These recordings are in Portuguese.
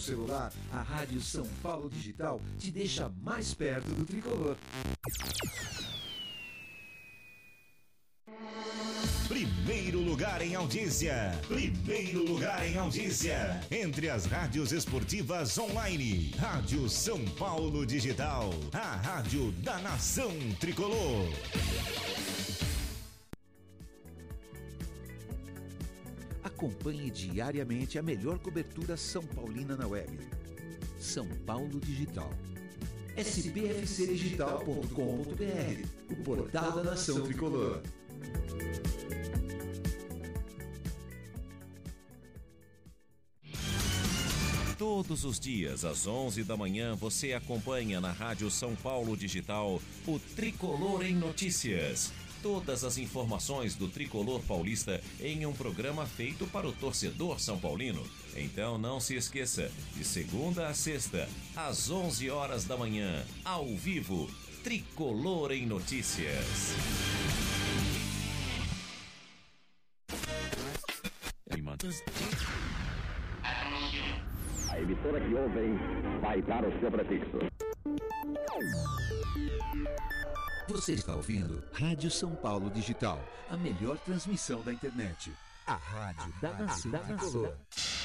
celular, a Rádio São Paulo Digital te deixa mais perto do tricolor. Primeiro lugar em audiência. Primeiro lugar em audiência. Entre as rádios esportivas online. Rádio São Paulo Digital. A rádio da nação tricolor. Acompanhe diariamente a melhor cobertura São Paulina na web. São Paulo Digital. spfcdigital.com.br O portal da nação tricolor. Todos os dias, às 11 da manhã, você acompanha na Rádio São Paulo Digital o Tricolor em Notícias. Todas as informações do tricolor paulista em um programa feito para o torcedor são paulino. Então não se esqueça, de segunda a sexta, às 11 horas da manhã, ao vivo, Tricolor em Notícias. A emissora que ouvem vai dar o seu prefixo. Você está ouvindo Rádio São Paulo Digital, a melhor transmissão da internet. A rádio da nação tricolor. Salve o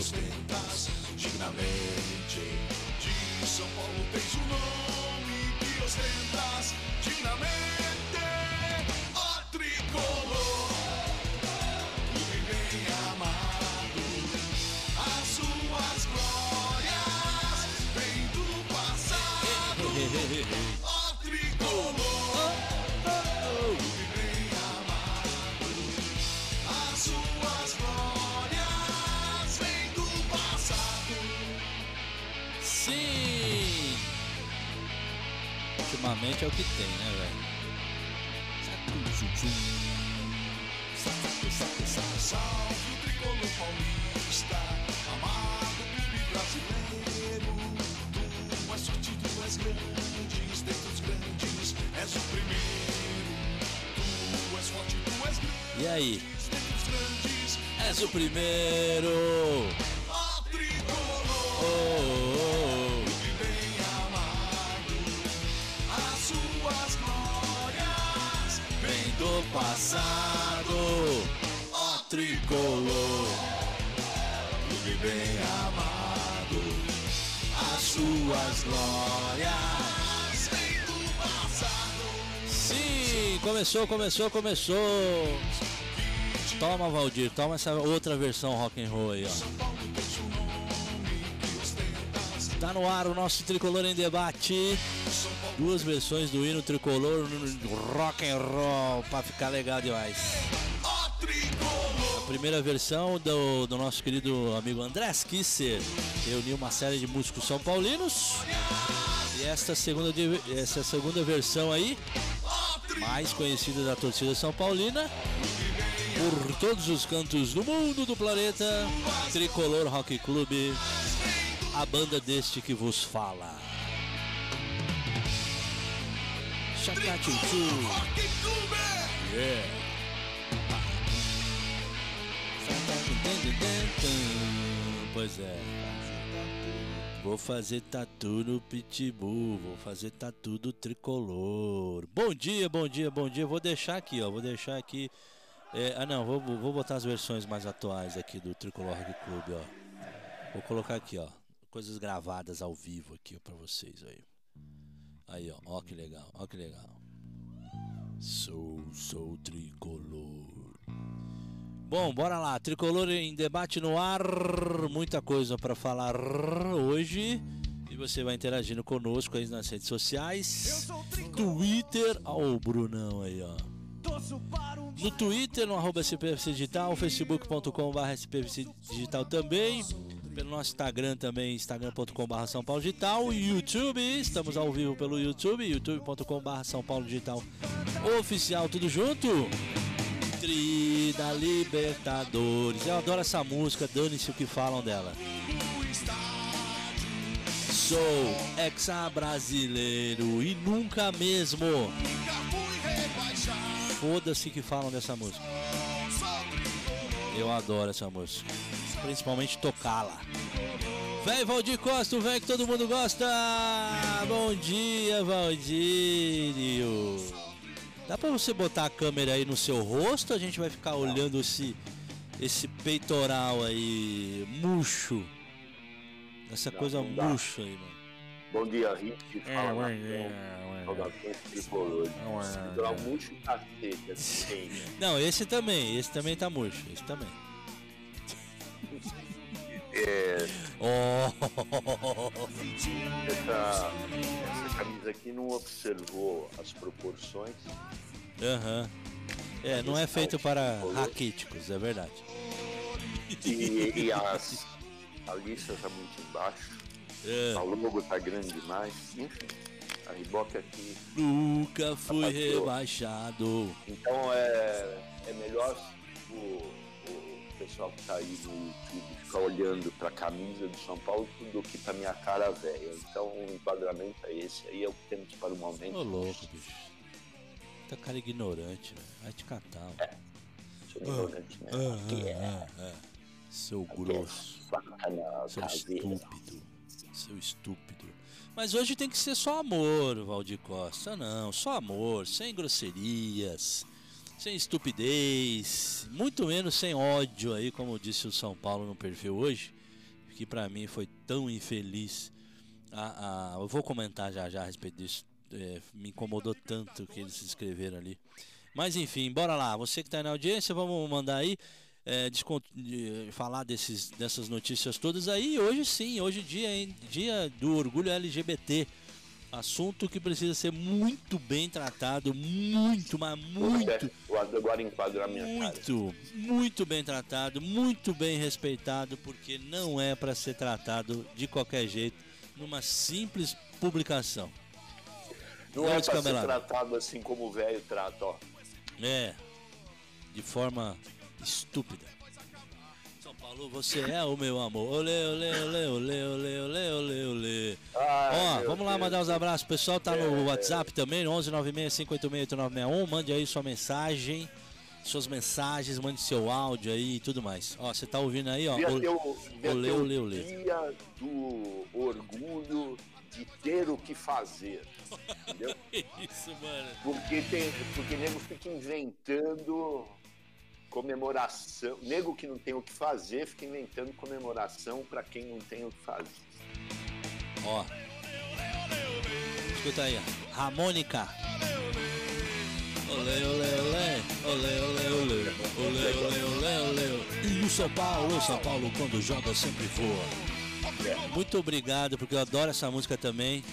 ostentas dignamente. De São Paulo tens o nome que ostentas dignamente. Ultimamente é o que tem, né, velho? Salve o és o primeiro. Tu és forte, tu és grande, E aí? dentre És o primeiro! Glórias. vem do passado. Sim, começou, começou, começou. Toma, Valdir, toma essa outra versão rock and roll aí, ó. Tá no ar o nosso tricolor em debate. Duas versões do hino tricolor rock and roll pra ficar legal demais. Primeira versão do, do nosso querido amigo André Kisser reuniu uma série de músicos são paulinos. E esta segunda, essa segunda versão aí, mais conhecida da torcida São Paulina, por todos os cantos do mundo, do planeta, Tricolor Rock Clube, a banda deste que vos fala. Rock Clube. Yeah. Pois é. Vou fazer tatu no pitbull, vou fazer tatu do tricolor. Bom dia, bom dia, bom dia. Vou deixar aqui, ó. Vou deixar aqui. é, ah, não, vou, vou botar as versões mais atuais aqui do Tricolor Rock Clube, ó. Vou colocar aqui, ó. Coisas gravadas ao vivo aqui ó, pra vocês aí. Aí, ó. Ó que legal, ó que legal. Sou, sou tricolor. Bom, bora lá. Tricolor em debate no ar. Muita coisa para falar hoje. E você vai interagindo conosco aí nas redes sociais. Twitter. Ó, o Brunão aí, ó. No Twitter, no arroba SPFC Digital, facebook.com.br SPFC Digital também. Pelo nosso Instagram também, instagram.com.br São Paulo Digital. YouTube, estamos ao vivo pelo YouTube, youtube.com.br São Paulo Digital Oficial, tudo junto. Tri da Libertadores. Eu adoro essa música, dane-se o que falam dela. Sou exa-brasileiro e nunca mesmo. Foda-se que falam dessa música. Eu adoro essa música. Principalmente tocá-la. Véi Valdir Costa, véi que todo mundo gosta! Bom dia, Valdírio! Dá pra você botar a câmera aí no seu rosto? A gente vai ficar olhando esse, esse peitoral aí, murcho. Essa coisa não murcha aí, mano. Bom dia, Rick. É, Fala, Marcão. é, ué. Saudações tricolores. Ué, Segurar é. murcho cacete, assim, né? Não, esse também, esse também tá murcho, esse também. É, Oh! essa, essa camisa aqui não observou as proporções. Aham. É, não é feito para raquíticos, é verdade. E, e as, a lista tá muito embaixo. É. A logo tá grande demais. Enfim, a Reebok aqui. Nunca fui rebaixado. Então é, é melhor o, o pessoal que tá aí no YouTube ficar olhando pra camisa do São Paulo do que pra minha cara velha. Então o enquadramento é esse aí, é o que temos para o momento. Ô louco, bicho. Tá cara ignorante, velho. Vai te catar, mano. Sou ignorante, né? Ah, é, ah, ah. Seu grosso. bacana, Seu caseira. estúpido. Seu estúpido. Mas hoje tem que ser só amor, Valdir Costa. Não, só amor, sem grosserias, sem estupidez, muito menos sem ódio aí, como disse o São Paulo no perfil hoje, que pra mim foi tão infeliz. Ah, ah, eu vou comentar já já a respeito disso. É, me incomodou tanto que eles escreveram ali. Mas enfim, bora lá. Você que está na audiência, vamos mandar aí. é, de- falar desses, dessas notícias todas aí. Hoje sim, hoje dia, hein? dia do orgulho LGBT. Assunto que precisa ser muito bem tratado, muito, mas muito, agora enquadro a minha muito, muito bem tratado, muito bem respeitado, porque não é para ser tratado de qualquer jeito numa simples publicação. Não Não, é pra ser tratado assim como o velho trata, ó. É, de forma estúpida. São Paulo, você é o meu amor. Olê, olê, olê, olê, olê, olê, olê, olê. Ai, Ó, vamos lá Deus. mandar os abraços. O pessoal tá É. no WhatsApp também, no 11 96 586 8961. Mande aí sua mensagem, suas mensagens, mande seu áudio aí e tudo mais. Ó, você tá ouvindo aí, ó. O- olê, olê, olê. dia do orgulho de ter o que fazer. Entendeu? Isso, mano. Porque tem. Porque nego fica inventando comemoração. Nego que não tem o que fazer fica inventando comemoração pra quem não tem o que fazer. Ó. Escuta aí, ó. Ramônica. Olê, olê, olê, olê, olê, olê, olê, olê, olê, olê. E o São Paulo, o São Paulo quando joga sempre voa. Muito obrigado, porque eu adoro essa música também.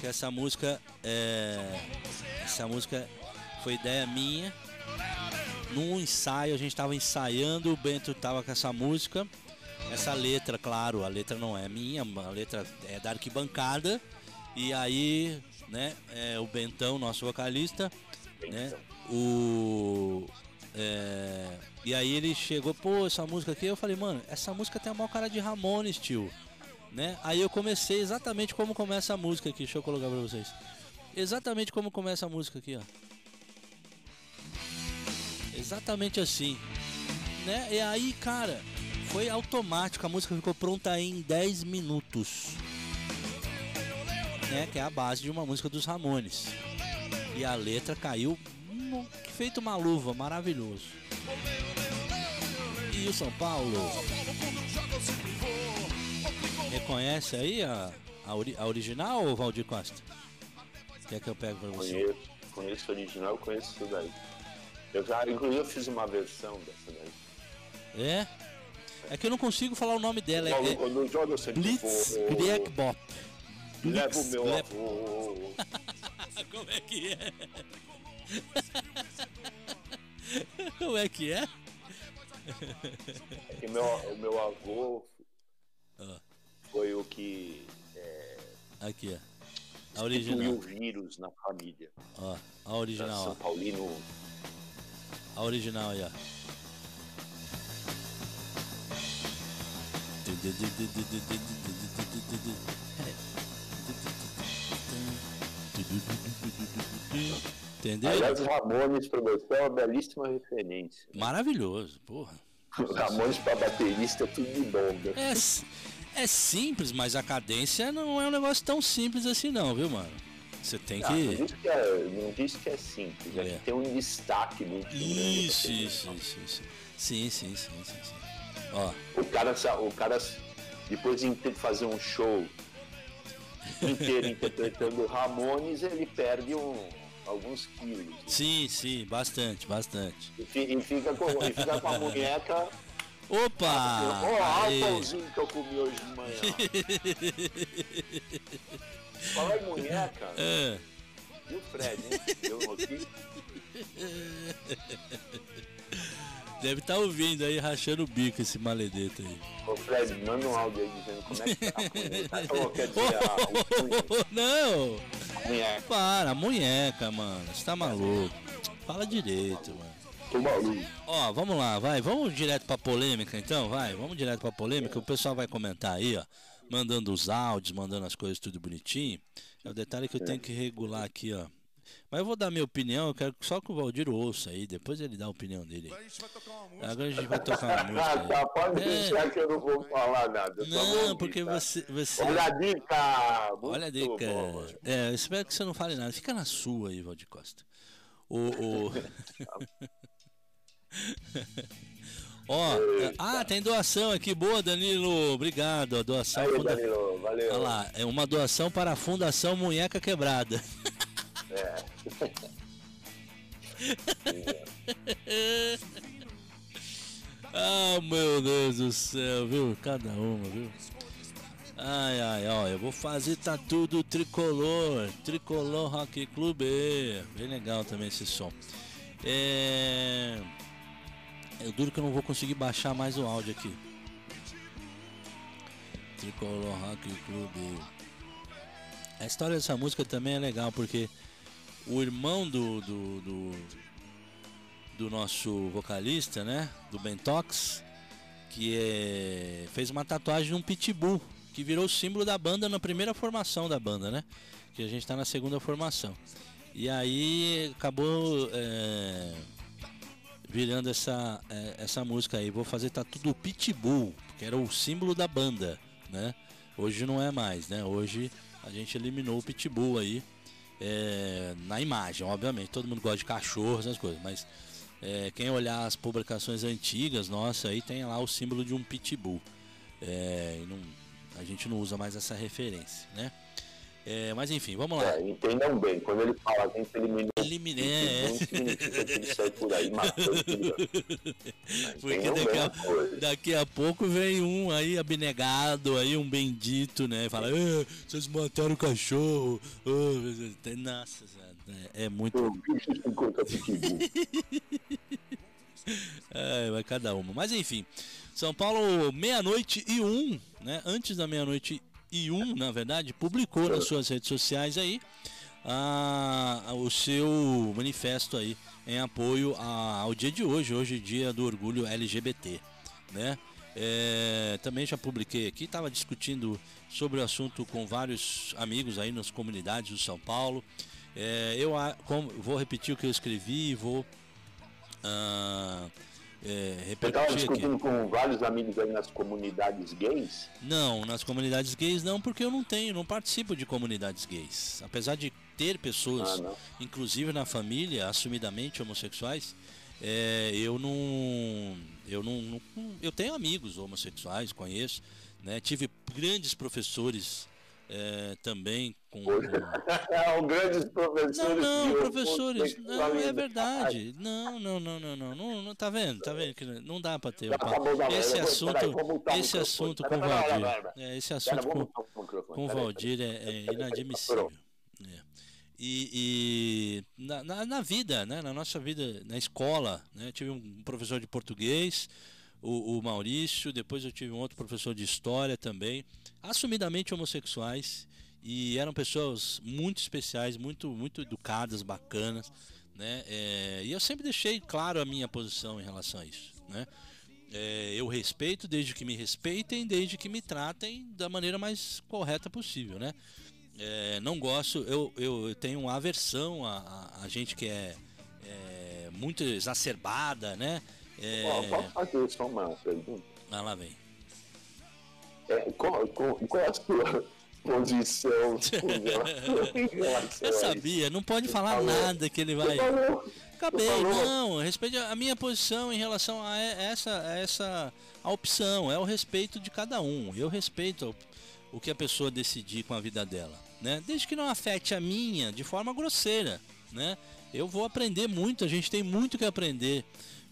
Que essa música é. Essa música foi ideia minha. Num ensaio, a gente tava ensaiando, o Bento tava com essa música. Essa letra, claro, a letra não é minha, a letra é da arquibancada. E aí, né, é, o Bentão, nosso vocalista, né, o. é, e aí ele chegou, pô, essa música aqui, eu falei, mano, essa música tem a maior cara de Ramones, tio. Né? Aí eu comecei exatamente como começa a música aqui, deixa eu colocar pra vocês. Exatamente como começa a música aqui, ó. Exatamente assim. Né? E aí, cara, foi automático, a música ficou pronta em 10 minutos. Né? Que é a base de uma música dos Ramones. E a letra caiu feito uma luva, maravilhoso. E o São Paulo? Reconhece aí a, a, ori- a original ou Valdir Costa? Quer que eu pegue pra você? Conheço, conheço o original, conheço isso daí. Eu já, inclusive, eu fiz uma versão dessa daí. É? É que eu não consigo falar o nome dela. É, Quando, é quando eu sempre Blitz Grieg Bop. Leva o meu avô. Como é que é? Como é que é? É que meu, o meu avô Ah. foi o que Aqui, ó. A original. o vírus na família. Ó, a São original, Paulino. ó. A original aí, ó. Entendeu? Aliás, o Ramones pra você é uma belíssima referência. Maravilhoso, porra. O Ramones pra baterista é tudo de bom, né? É, é simples, mas a cadência não é um negócio tão simples assim não, viu, mano? Você tem Ah, não, que... disse que é, não que é simples, é, É. que tem um destaque muito grande. Isso, assim. isso, isso, isso. Sim, sim, sim, sim, sim. Ó, O cara, o cara, depois de fazer um show inteiro interpretando Ramones, ele perde um, alguns quilos. sim, sim, bastante, bastante. E, e fica, com, e fica com a munheca. Opa! Ó, olha o pãozinho que eu comi hoje de manhã. Fala em munheca, É, e o Fred, hein? Eu aqui. deve estar ouvindo aí, rachando o bico esse maledeto aí. Ô Fred, manda um áudio aí dizendo como é que tá a quer dizer, Não! munheca. Para, munheca, mano. Você tá maluco. Fala direito, mano. Tô maluco. Ó, vamos lá, vai. Vamos direto pra polêmica então, vai. Vamos direto pra polêmica. O pessoal vai comentar aí, ó. Mandando os áudios, mandando as coisas tudo bonitinho. É o detalhe que eu tenho que regular aqui, ó. Mas eu vou dar minha opinião, eu quero só que o Valdir ouça aí, depois ele dá a opinião dele. aí. A gente vai tocar uma música. Agora a gente vai tocar uma Ah, música. tá, pode É. deixar que eu não vou falar nada. Não, ouvir, porque tá? você. você... Olha a dica! Muito Olha a dica. bom. É, eu espero que você não fale nada. Fica na sua aí, Valdir Costa. O. o... Ó, ah, tem doação aqui. Boa, Danilo. Obrigado. A doação. Aí, funda- Danilo, valeu. Olha lá, é uma doação para a Fundação Munheca Quebrada. ah, meu Deus do céu, viu? Cada uma, viu? Ai, ai, ó, eu vou fazer tatu do tricolor, tricolor Rock Clube. Bem legal também esse som. É. É duro que eu não vou conseguir baixar mais o áudio aqui. Tricolor Rock Clube. A história dessa música também é legal porque o irmão do, do, do, do nosso vocalista, né? Do Bentox, que é, fez uma tatuagem num pitbull que virou símbolo da banda na primeira formação da banda, né? Que a gente está na segunda formação. E aí acabou é, virando essa, é, essa música aí. Vou fazer Tatu do Pitbull, que era o símbolo da banda, né? Hoje não é mais, né? Hoje a gente eliminou o Pitbull aí é, na imagem, obviamente. Todo mundo gosta de cachorro, essas coisas, mas é, quem olhar as publicações antigas, nossa, aí tem lá o símbolo de um Pitbull. É, não, a gente não usa mais essa referência, né? É, mas enfim, vamos lá. É, entendam bem, quando ele fala que eliminou. Eliminei. É. Significa que ele por aí matando. Porque daqui a, daqui a, pouco vem um aí abnegado, aí um bendito, né? Fala, ah, vocês mataram o cachorro. Oh, nossa, é, é muito. é, vai cada uma. Mas enfim, São Paulo, meia-noite e um, né? Antes da meia-noite e um, na verdade, publicou nas suas redes sociais aí a, a, o seu manifesto aí em apoio a, ao dia de hoje, hoje dia do orgulho LGBT, né? É, também já publiquei aqui, estava discutindo sobre o assunto com vários amigos aí nas comunidades do São Paulo. É, eu como, vou repetir o que eu escrevi e vou uh, é, Você estava discutindo aqui. com vários amigos aí nas comunidades gays? Não, nas comunidades gays não, porque eu não tenho, não participo de comunidades gays. Apesar de ter pessoas, ah, inclusive na família, assumidamente homossexuais, é, eu não, eu não, não, eu tenho amigos homossexuais, conheço, né? Tive grandes professores é, também com. um grandes professores. Não, não, professores. Não, é verdade. Não, não, não, não, não, não, não. Tá vendo? Tá vendo que não dá para ter. Esse assunto, esse assunto com o Valdir. É, esse assunto com, o Valdir é, inadmissível. É. E, e na, na, na, vida, né, na nossa vida, na escola, né, tive um professor de português, o, o Maurício, depois eu tive um outro professor de história também, assumidamente homossexuais e eram pessoas muito especiais, muito, muito educadas, bacanas, né? É, e eu sempre deixei claro a minha posição em relação a isso, né? É, eu respeito desde que me respeitem, desde que me tratem da maneira mais correta possível, né? É, não gosto, eu, eu, tenho uma aversão a, a, a gente que é, é, muito exacerbada, né? É... posso fazer só uma pergunta? Ah, lá vem. É, qual, qual, qual é a sua posição Eu sabia, não pode falar nada que ele vai. Acabei, não, respeite a minha posição em relação a essa, a essa a opção, é o respeito de cada um. Eu respeito o que a pessoa decidir com a vida dela, né? Desde que não afete a minha de forma grosseira, né? Eu vou aprender muito, a gente tem muito que aprender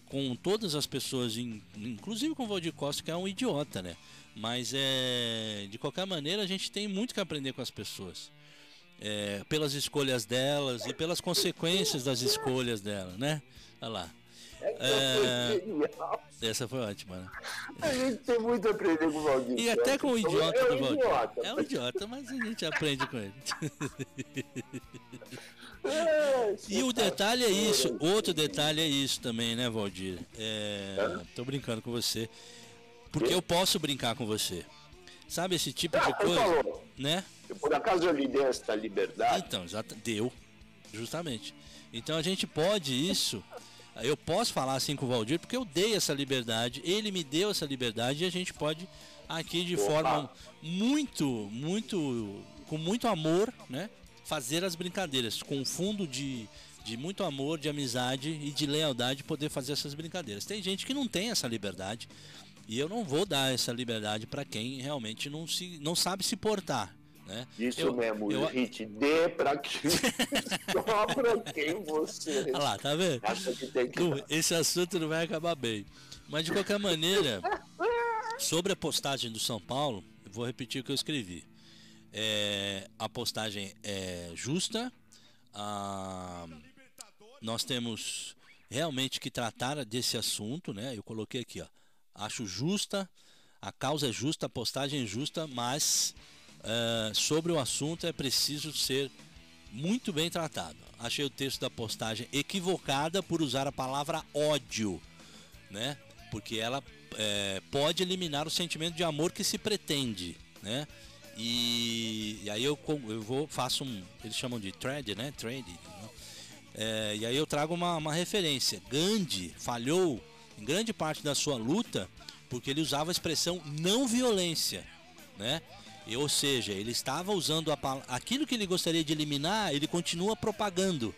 com todas as pessoas, inclusive com o Valdir Costa, que é um idiota, né? Mas é, de qualquer maneira a gente tem muito que aprender com as pessoas. É, pelas escolhas delas e pelas consequências das escolhas delas, né? Olha lá. É, essa foi ótima, né? A gente tem muito a aprender com o Valdir. E até com o idiota é do Valdir. Idiota. É um idiota, mas a gente aprende com ele. E o detalhe é isso, outro detalhe é isso também, né, Valdir? É, tô brincando com você. Porque eu posso brincar com você. Sabe esse tipo de coisa? Falou. Né? Por acaso eu lhe dei essa liberdade? Então, já deu. Justamente. Então a gente pode isso. Eu posso falar assim com o Valdir porque eu dei essa liberdade, ele me deu essa liberdade e a gente pode aqui de Opa. forma muito, muito, com muito amor, né? fazer as brincadeiras com fundo de, de muito amor, de amizade e de lealdade poder fazer essas brincadeiras. Tem gente que não tem essa liberdade e eu não vou dar essa liberdade para quem realmente não, se, não sabe se portar. Né? Isso eu, mesmo, eu... gente, dê para quem só para quem você. Olha lá, tá vendo? Que... Esse assunto não vai acabar bem. Mas de qualquer maneira, sobre a postagem do São Paulo, vou repetir o que eu escrevi. É, a postagem é justa. Ah, nós temos realmente que tratar desse assunto, né? Eu coloquei aqui, ó. Acho justa, a causa é justa, a postagem é justa, mas uh, sobre o assunto é preciso ser muito bem tratado. Achei o texto da postagem equivocada por usar a palavra ódio, né? Porque ela é, pode eliminar o sentimento de amor que se pretende, né? E, e aí eu, eu vou faço um, eles chamam de thread, né? Thread. Né? É, e aí eu trago uma, uma referência. Gandhi falhou em grande parte da sua luta porque ele usava a expressão não violência, né? Ou seja, ele estava usando a, aquilo que ele gostaria de eliminar, ele continua propagando,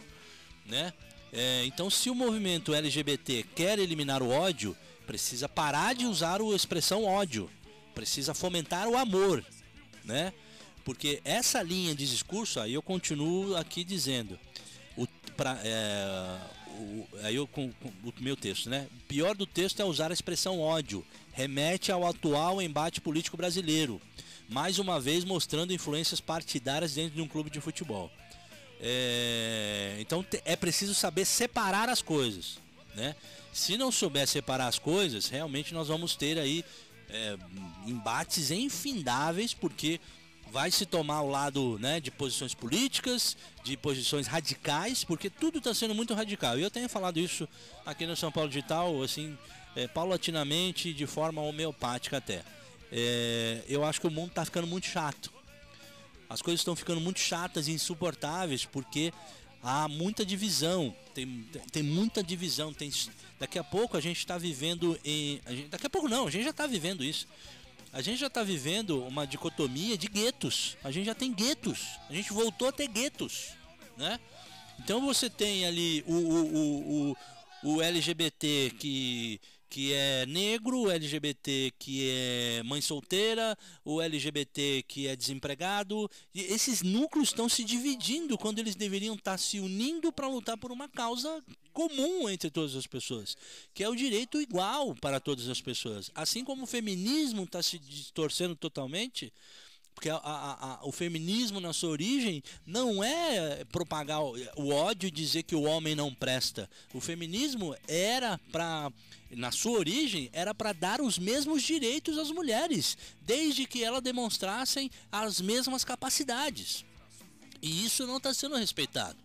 né? É, então, se o movimento LGBT quer eliminar o ódio, precisa parar de usar a expressão ódio, precisa fomentar o amor, né? Porque essa linha de discurso, aí eu continuo aqui dizendo, o, pra, é, o, aí eu com, com, o meu texto, né? O pior do texto é usar a expressão ódio, remete ao atual embate político brasileiro mais uma vez mostrando influências partidárias dentro de um clube de futebol. É, então é preciso saber separar as coisas, né? Se não souber separar as coisas, realmente nós vamos ter aí é, embates infindáveis, porque vai se tomar o lado né, de posições políticas, de posições radicais, porque tudo está sendo muito radical. E eu tenho falado isso aqui no São Paulo Digital, assim, é, paulatinamente, de forma homeopática até é, eu acho que o mundo está ficando muito chato. As coisas estão ficando muito chatas e insuportáveis porque há muita divisão. Tem, tem muita divisão. Tem, daqui a pouco a gente está vivendo em. Gente, daqui a pouco não, a gente já está vivendo isso. A gente já está vivendo uma dicotomia de guetos. A gente já tem guetos. A gente voltou a ter guetos. Né? Então você tem ali o, o, o, o LGBT que que é negro, o LGBT que é mãe solteira, o LGBT que é desempregado. E esses núcleos estão se dividindo quando eles deveriam estar se unindo para lutar por uma causa comum entre todas as pessoas, que é o direito igual para todas as pessoas. Assim como o feminismo está se distorcendo totalmente, porque a, a, a, o feminismo na sua origem não é propagar o, ódio e dizer que o homem não presta. O feminismo era para na sua origem, era para dar os mesmos direitos às mulheres, desde que elas demonstrassem as mesmas capacidades. E isso não está sendo respeitado.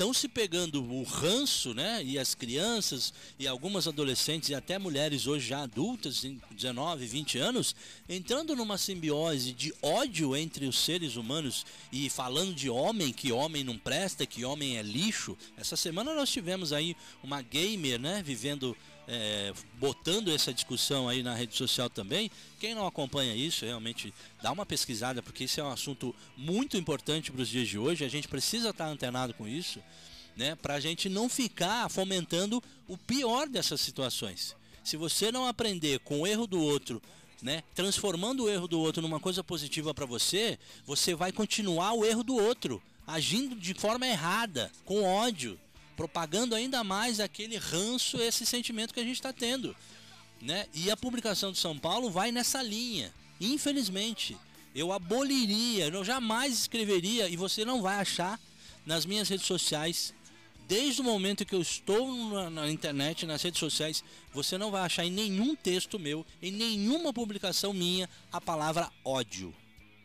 Estão se pegando o ranço, né? E as crianças e algumas adolescentes e até mulheres hoje já adultas, em 19, 20 anos, entrando numa simbiose de ódio entre os seres humanos e falando de homem, que homem não presta, que homem é lixo. Essa semana nós tivemos aí uma gamer, né? Vivendo é, botando essa discussão aí na rede social também. Quem não acompanha isso, realmente dá uma pesquisada, porque isso é um assunto muito importante para os dias de hoje. A gente precisa estar antenado com isso, né? Para a gente não ficar fomentando o pior dessas situações. Se você não aprender com o erro do outro, né, transformando o erro do outro numa coisa positiva para você, você vai continuar o erro do outro, agindo de forma errada, com ódio propagando ainda mais aquele ranço, esse sentimento que a gente está tendo. Né? E a publicação de São Paulo vai nessa linha. Infelizmente, eu aboliria, eu jamais escreveria, e você não vai achar nas minhas redes sociais, desde o momento que eu estou na, na, internet, nas redes sociais, você não vai achar em nenhum texto meu, em nenhuma publicação minha, a palavra ódio.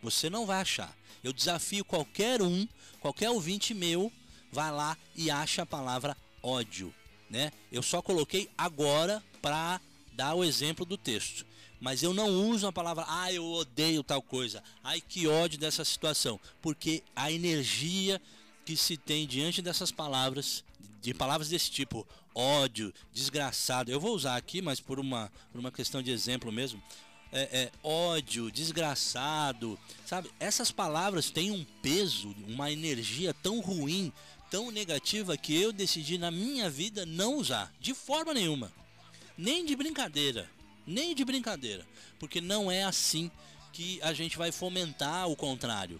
Você não vai achar. Eu desafio qualquer um, qualquer ouvinte meu, vai lá e acha a palavra ódio, né? Eu só coloquei agora para dar o exemplo do texto. Mas eu não uso a palavra, ah, eu odeio tal coisa, ai que ódio dessa situação, porque a energia que se tem diante dessas palavras, de palavras desse tipo, ódio, desgraçado, eu vou usar aqui, mas por uma, por uma questão de exemplo mesmo, é, é, ódio, desgraçado, sabe? Essas palavras têm um peso, uma energia tão ruim tão negativa que eu decidi na minha vida não usar, de forma nenhuma. Nem de brincadeira, nem de brincadeira, porque não é assim que a gente vai fomentar o contrário,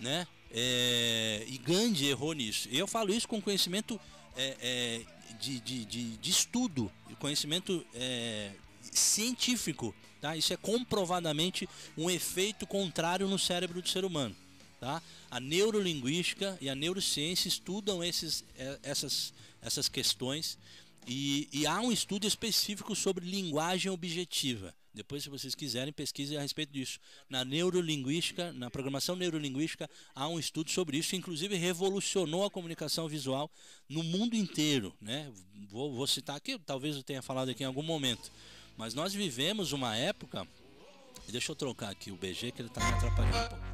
né? É, e Gandhi errou nisso. Eu falo isso com conhecimento é, é, de, de, de, de, estudo, conhecimento é, científico, tá? Isso é comprovadamente um efeito contrário no cérebro do ser humano, tá? A neurolinguística e a neurociência estudam esses, eh, essas, essas questões e, e há um estudo específico sobre linguagem objetiva. Depois, se vocês quiserem, pesquisem a respeito disso. Na neurolinguística, na programação neurolinguística, há um estudo sobre isso, que inclusive revolucionou a comunicação visual no mundo inteiro. Né? Vou, vou citar aqui, talvez eu tenha falado aqui em algum momento. Mas nós vivemos uma época. Deixa eu trocar aqui o BG, que ele está me atrapalhando um pouco.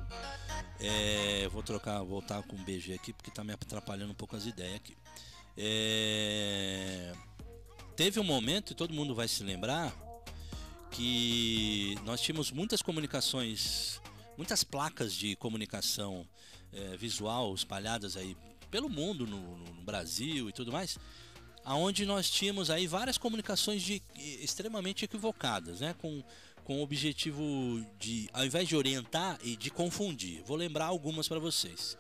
É, vou trocar, voltar com o BG aqui, porque está me atrapalhando um pouco as ideias aqui. É, teve um momento, e todo mundo vai se lembrar, que nós tínhamos muitas comunicações, muitas placas de comunicação é, visual espalhadas aí pelo mundo, no, no, Brasil e tudo mais, aonde nós tínhamos aí várias comunicações de, extremamente equivocadas, né? Com, com o objetivo de, ao invés de orientar e de confundir. Vou lembrar algumas para vocês.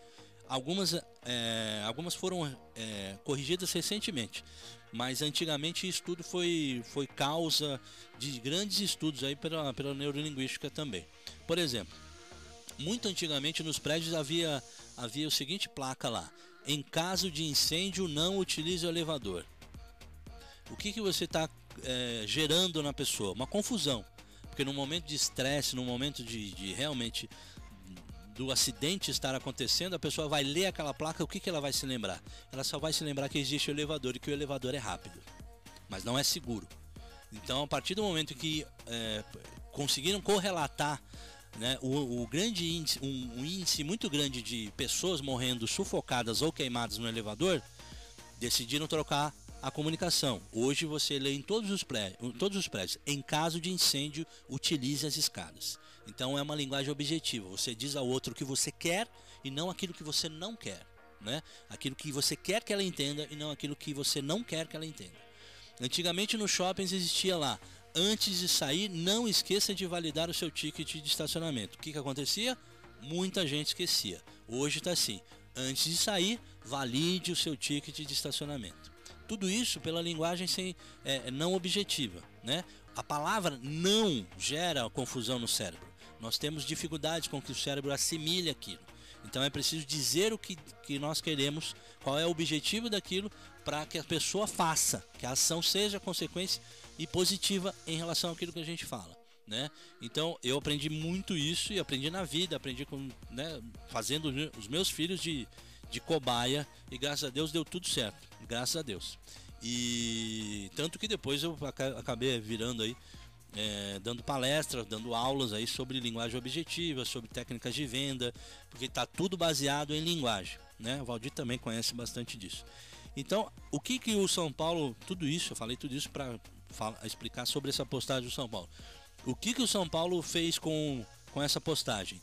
Algumas, é, algumas foram é, corrigidas recentemente, mas antigamente isso tudo foi, foi causa de grandes estudos aí pela, pela neurolinguística também. Por exemplo, muito antigamente nos prédios havia, havia o seguinte placa lá: em caso de incêndio, não utilize o elevador. O que, que você está é, gerando na pessoa? Uma confusão. Porque no momento de estresse, no momento de, de realmente do acidente estar acontecendo, a pessoa vai ler aquela placa, o que, que ela vai se lembrar? Ela só vai se lembrar que existe o elevador e que o elevador é rápido, mas não é seguro. Então, a partir do momento que é, conseguiram correlatar né, o, o, grande índice, um, um, índice muito grande de pessoas morrendo sufocadas ou queimadas no elevador, decidiram trocar a comunicação. Hoje você lê em todos os prédios, todos os prédios em caso de incêndio, utilize as escadas. Então é uma linguagem objetiva. Você diz ao outro o que você quer e não aquilo que você não quer, né? Aquilo que você quer que ela entenda e não aquilo que você não quer que ela entenda. Antigamente nos shoppings existia lá, antes de sair, não esqueça de validar o seu ticket de estacionamento. O que, que acontecia? Muita gente esquecia. Hoje está assim, antes de sair, valide o seu ticket de estacionamento. Tudo isso pela linguagem sem, é, não objetiva, né? A palavra não gera confusão no cérebro. Nós temos dificuldade com que o cérebro assimile aquilo. Então é preciso dizer o que, que nós queremos, qual é o objetivo daquilo, para que a pessoa faça, que a ação seja consequência e positiva em relação àquilo que a gente fala. Né? Então eu aprendi muito isso e aprendi na vida, aprendi com, né, fazendo os meus filhos de, de cobaia e graças a Deus deu tudo certo, graças a Deus. E tanto que depois eu acabei virando aí é, dando palestras, dando aulas aí sobre linguagem objetiva, sobre técnicas de venda, porque está tudo baseado em linguagem. Né? O Valdir também conhece bastante disso. Então, o que que o São Paulo, tudo isso, eu falei tudo isso para explicar sobre essa postagem do São Paulo. O que que o São Paulo fez com, com essa postagem?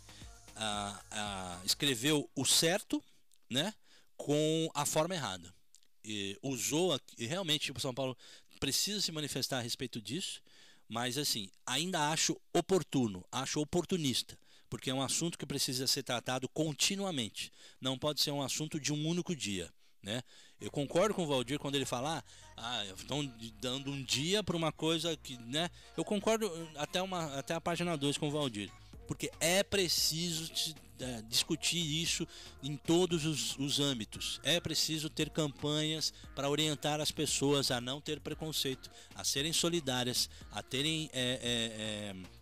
Ah, ah, escreveu o certo, né, com a forma errada. E usou, e realmente o São Paulo precisa se manifestar a respeito disso mas assim, ainda acho oportuno, acho oportunista, porque é um assunto que precisa ser tratado continuamente. Não pode ser um assunto de um único dia. Né? Eu concordo com o Valdir quando ele fala, ah, estão dando um dia para uma coisa que, né? Eu concordo até, uma, até a página 2 com o Valdir porque é preciso é, discutir isso em todos os, os âmbitos. É preciso ter campanhas para orientar as pessoas a não ter preconceito, a serem solidárias, a terem é, é, é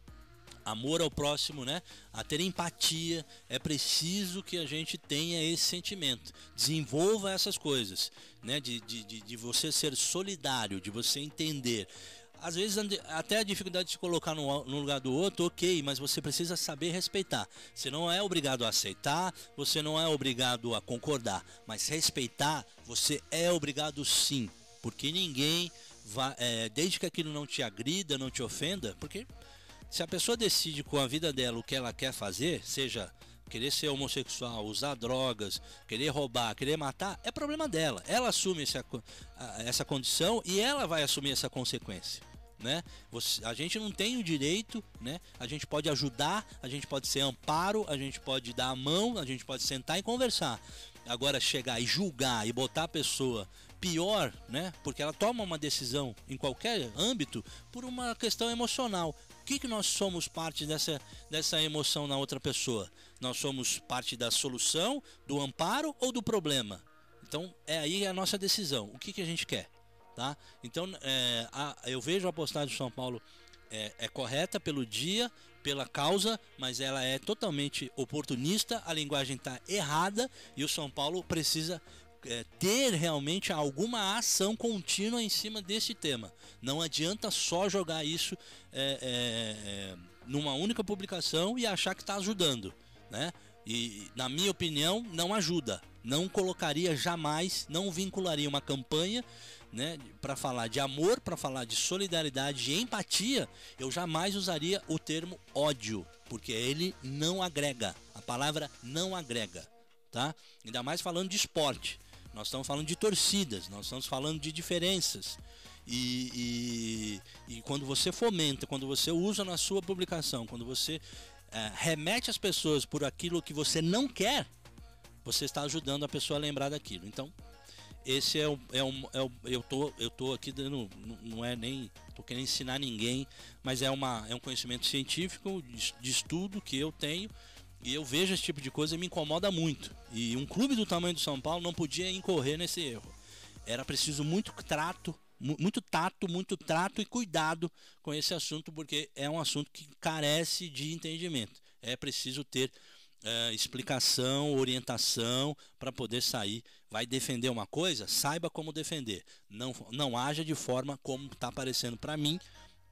amor ao próximo, né? A ter empatia. É preciso que a gente tenha esse sentimento. Desenvolva essas coisas, né? De, de, de você ser solidário, de você entender às vezes até a dificuldade de se colocar no, no, lugar do outro, ok, mas você precisa saber respeitar. Você não é obrigado a aceitar, você não é obrigado a concordar, mas respeitar você é obrigado sim, porque ninguém vai, é, desde que aquilo não te agrida, não te ofenda, porque se a pessoa decide com a vida dela o que ela quer fazer, seja querer ser homossexual, usar drogas, querer roubar, querer matar, é problema dela. Ela assume essa, essa condição e ela vai assumir essa consequência. Né? Você, a gente não tem o direito, né? A gente pode ajudar, a gente pode ser amparo, a gente pode dar a mão, a gente pode sentar e conversar. Agora chegar e julgar e botar a pessoa pior, né? Porque ela toma uma decisão em qualquer âmbito por uma questão emocional. Que, que nós somos parte dessa, dessa emoção na outra pessoa? Nós somos parte da solução, do amparo ou do problema? Então é aí a nossa decisão. O que, que a gente quer? Tá? Então é, a, eu vejo a postagem do São Paulo é, é correta pelo dia, pela causa, mas ela é totalmente oportunista, a linguagem está errada e o São Paulo precisa é, ter realmente alguma ação contínua em cima desse tema. Não adianta só jogar isso é, é, é numa única publicação e achar que está ajudando, né? E na minha opinião não ajuda. Não colocaria jamais, não vincularia uma campanha né, para falar de amor, para falar de solidariedade e empatia, eu jamais usaria o termo ódio, porque ele não agrega. A palavra não agrega, tá? Ainda mais falando de esporte. Nós estamos falando de torcidas, nós estamos falando de diferenças. E, e, e quando você fomenta, quando você usa na sua publicação, quando você é, remete as pessoas por aquilo que você não quer, você está ajudando a pessoa a lembrar daquilo. Então, esse é o, é um, é o, eu tô eu tô aqui dando não é nem tô querendo ensinar ninguém mas é uma é um conhecimento científico de, de, estudo que eu tenho e eu vejo esse tipo de coisa e me incomoda muito e um clube do tamanho do São Paulo não podia incorrer nesse erro era preciso muito trato muito tato muito trato e cuidado com esse assunto porque é um assunto que carece de entendimento é preciso ter é, explicação, orientação para poder sair. Vai defender uma coisa? Saiba como defender. Não, não haja de forma como está aparecendo para mim,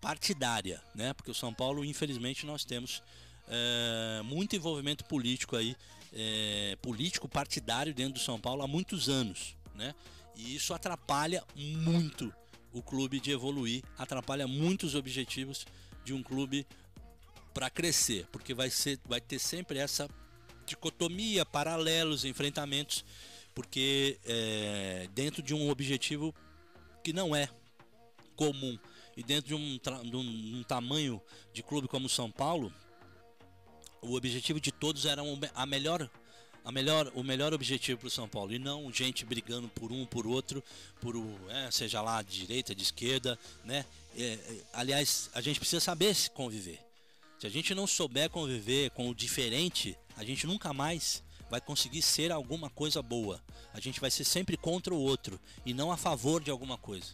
partidária, né? Porque o São Paulo, infelizmente, nós temos é, muito envolvimento político aí, é, político partidário dentro do São Paulo há muitos anos, né? E isso atrapalha muito o clube de evoluir, atrapalha muito os objetivos de um clube para crescer, porque vai ser, vai ter sempre essa dicotomia, paralelos, enfrentamentos, porque é, dentro de um objetivo que não é comum e dentro de um, de um, um tamanho de clube como São Paulo, o objetivo de todos era a melhor a melhor, o melhor objetivo para o São Paulo e não gente brigando por um, por outro, por é, seja lá de direita, de esquerda, né? É, é aliás, a gente precisa saber se conviver. Se a gente não souber conviver com o diferente, a gente nunca mais vai conseguir ser alguma coisa boa. A gente vai ser sempre contra o outro e não a favor de alguma coisa.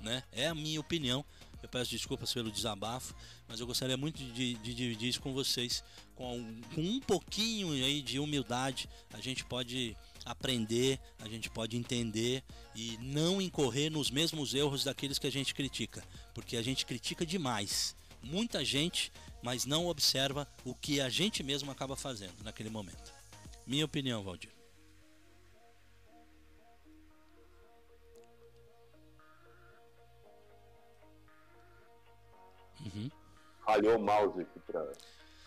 Né? É a minha opinião. Eu peço desculpas pelo desabafo, mas eu gostaria muito de, de dividir isso com vocês. Com, com um pouquinho aí de humildade, a gente pode aprender, a gente pode entender e não incorrer nos mesmos erros daqueles que a gente critica, porque a gente critica demais. Muita gente mas não observa o que a gente mesmo acaba fazendo naquele momento. Minha opinião, Valdir. Uhum. Falhou o mouse aqui para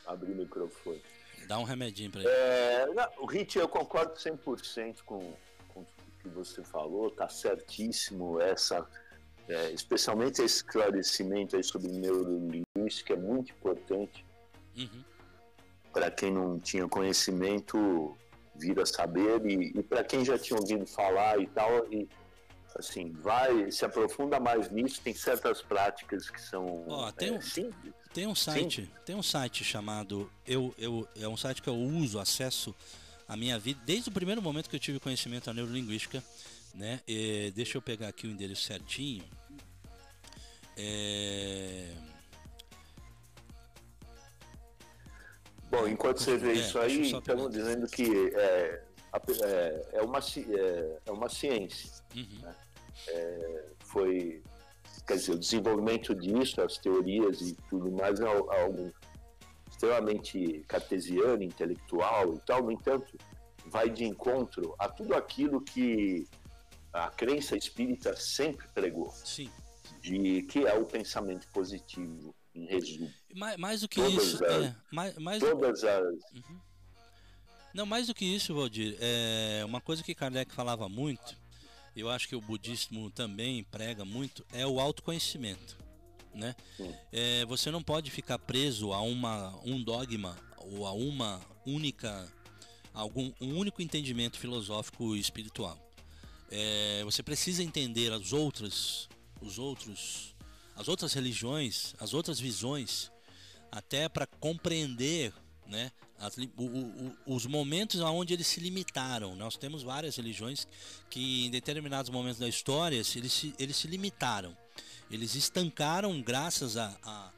abrir o microfone. Dá um remedinho para ele. É, não, o Rit, eu concordo 100% com, com o que você falou, tá certíssimo essa é, especialmente esse esclarecimento aí sobre neurolinguística é muito importante uhum. para quem não tinha conhecimento vir a saber e, e para quem já tinha ouvido falar e tal e assim vai se aprofunda mais nisso tem certas práticas que são oh, tem, é, um, simples tem um site Sim. tem um site chamado eu, eu é um site que eu uso acesso a minha vida desde o primeiro momento que eu tive conhecimento da neurolinguística né? E deixa eu pegar aqui o endereço certinho. É... Bom, enquanto você vê é, isso aí, estamos dizendo que é, é, é, uma, é, é uma ciência. Uhum. Né? É, foi, quer dizer, o desenvolvimento disso, as teorias e tudo mais, é algo extremamente cartesiano, intelectual e tal, no entanto, vai de encontro a tudo aquilo que a crença espírita sempre pregou. Sim. De que é o pensamento positivo, em resumo. Mais, mais do que todas isso, as, é, mais, mais todas as. Uhum. Não, mais do que isso, Valdir, é uma coisa que Kardec falava muito, eu acho que o budismo também prega muito, é o autoconhecimento. Né? É, você não pode ficar preso a uma, um dogma ou a uma única algum um único entendimento filosófico e espiritual é, você precisa entender as outras, os outros, as outras religiões, as outras visões, até para compreender, né, as, o, o, os momentos onde eles se limitaram. Nós temos várias religiões que, em determinados momentos da história, eles se, eles se limitaram. Eles estancaram graças à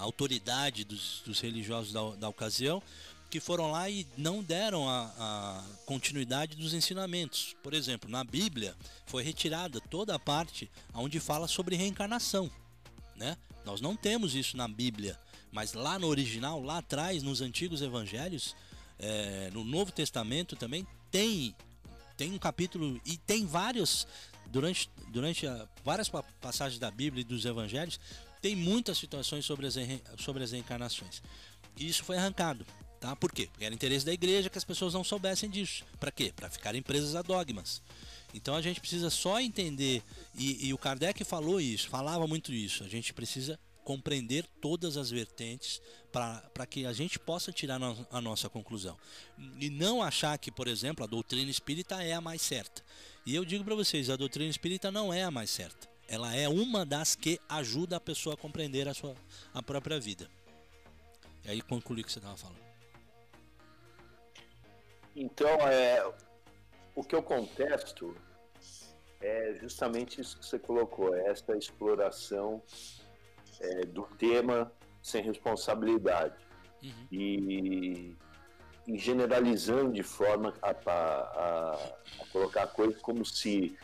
autoridade dos, dos religiosos da, da, ocasião, que foram lá e não deram a, a, continuidade dos ensinamentos. Por exemplo, na Bíblia foi retirada toda a parte onde fala sobre reencarnação. Né? Nós não temos isso na Bíblia. Mas lá no original, lá atrás, nos antigos evangelhos, é, no Novo Testamento também tem tem um capítulo e tem vários durante durante a, várias passagens da Bíblia e dos Evangelhos tem muitas situações sobre as sobre as reencarnações. E isso foi arrancado, tá? Por quê? Porque era interesse da igreja que as pessoas não soubessem disso. Para quê? Para ficarem presas a dogmas. Então a gente precisa só entender e, e o Kardec falou isso, falava muito isso. A gente precisa compreender todas as vertentes para que a gente possa tirar no, a nossa conclusão. E não achar que, por exemplo, a doutrina espírita é a mais certa. E eu digo para vocês, a doutrina espírita não é a mais certa. Ela é uma das que ajuda a pessoa a compreender a sua a própria vida. E aí concluí o que você estava falando. Então, é, o que eu contesto é justamente isso que você colocou, é essa exploração é, do tema sem responsabilidade uhum. e, e, generalizando de forma a, a, a, colocar coisas como se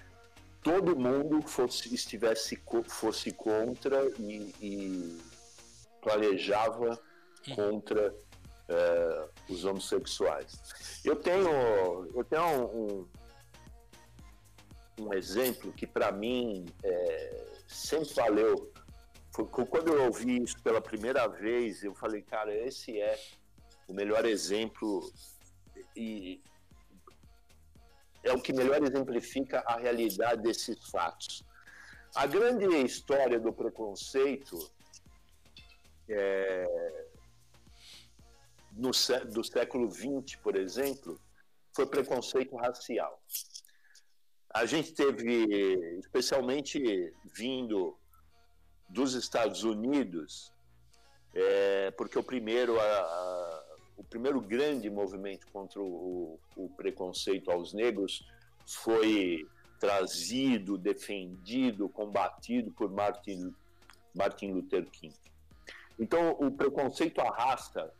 todo mundo fosse estivesse fosse contra e, e planejava uhum. contra é, os homossexuais. Eu tenho eu tenho um, um, um exemplo que para mim é, sempre valeu foi, quando eu ouvi isso pela primeira vez, eu falei, cara, esse é o melhor exemplo e é o que melhor exemplifica a realidade desses fatos. A grande história do preconceito é, no, do século XX, por exemplo, foi preconceito racial. A gente teve, especialmente vindo dos Estados Unidos, é, porque o primeiro, a, a, o primeiro grande movimento contra o, o, preconceito aos negros foi trazido, defendido, combatido por Martin, Martin Luther King. Então, o preconceito à raça,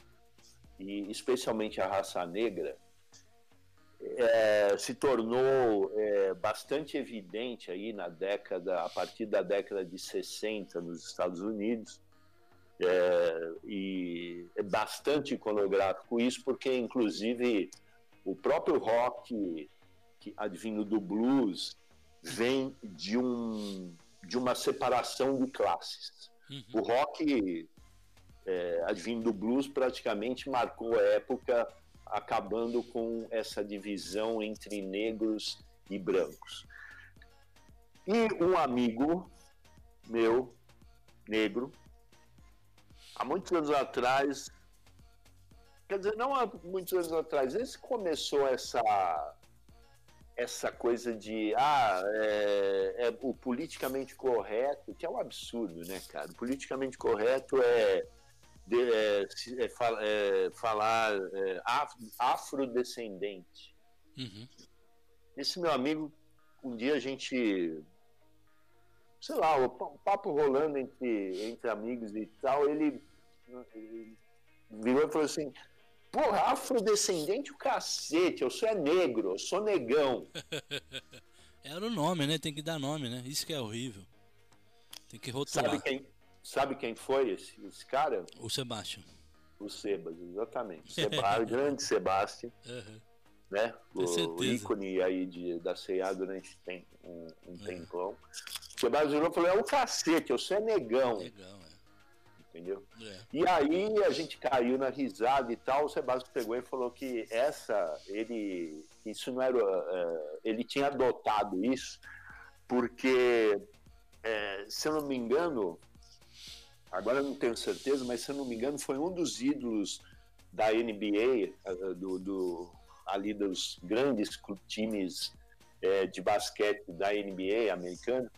e especialmente à raça negra, é, se tornou é, bastante evidente aí na década, a partir da década de 60 nos Estados Unidos, é, e é bastante iconográfico isso, porque inclusive o próprio rock, que advindo do blues, vem de, um, de uma separação de classes. Uhum. O rock, é, advindo do blues, praticamente marcou a época acabando com essa divisão entre negros e brancos. E um amigo meu, negro, há muitos anos atrás, quer dizer, não há muitos anos atrás, esse começou essa essa coisa de ah, é, é, o politicamente correto, que é um absurdo, né, cara? O politicamente correto é de, é, é, é, falar é, afrodescendente. Uhum. Esse meu amigo, um dia a gente, sei lá, o papo rolando entre, entre amigos e tal, ele, ele virou e falou assim: Porra, afrodescendente o cacete, eu sou é negro, eu sou negão. Era o nome, né? Tem que dar nome, né? Isso que é horrível. Tem que rotular. Sabe quem, Sabe quem foi esse, esse cara? O Sebastião. O Sebas, exatamente. Seba, grande Sebastião. Uhum. Né? O, o, ícone aí de, da CA durante tem, um, um é. tempão. O Sebastião falou: é o cacete, eu sou é negão. Negão, é. Entendeu? É. E aí a gente caiu na risada e tal. O Sebastião pegou e falou que essa, ele. Isso não era. Uh, ele tinha adotado isso porque, uh, se eu não me engano, agora eu não tenho certeza, mas se eu não me engano, foi um dos ídolos da NBA, eh, do, do ali dos grandes times é, de basquete da NBA americano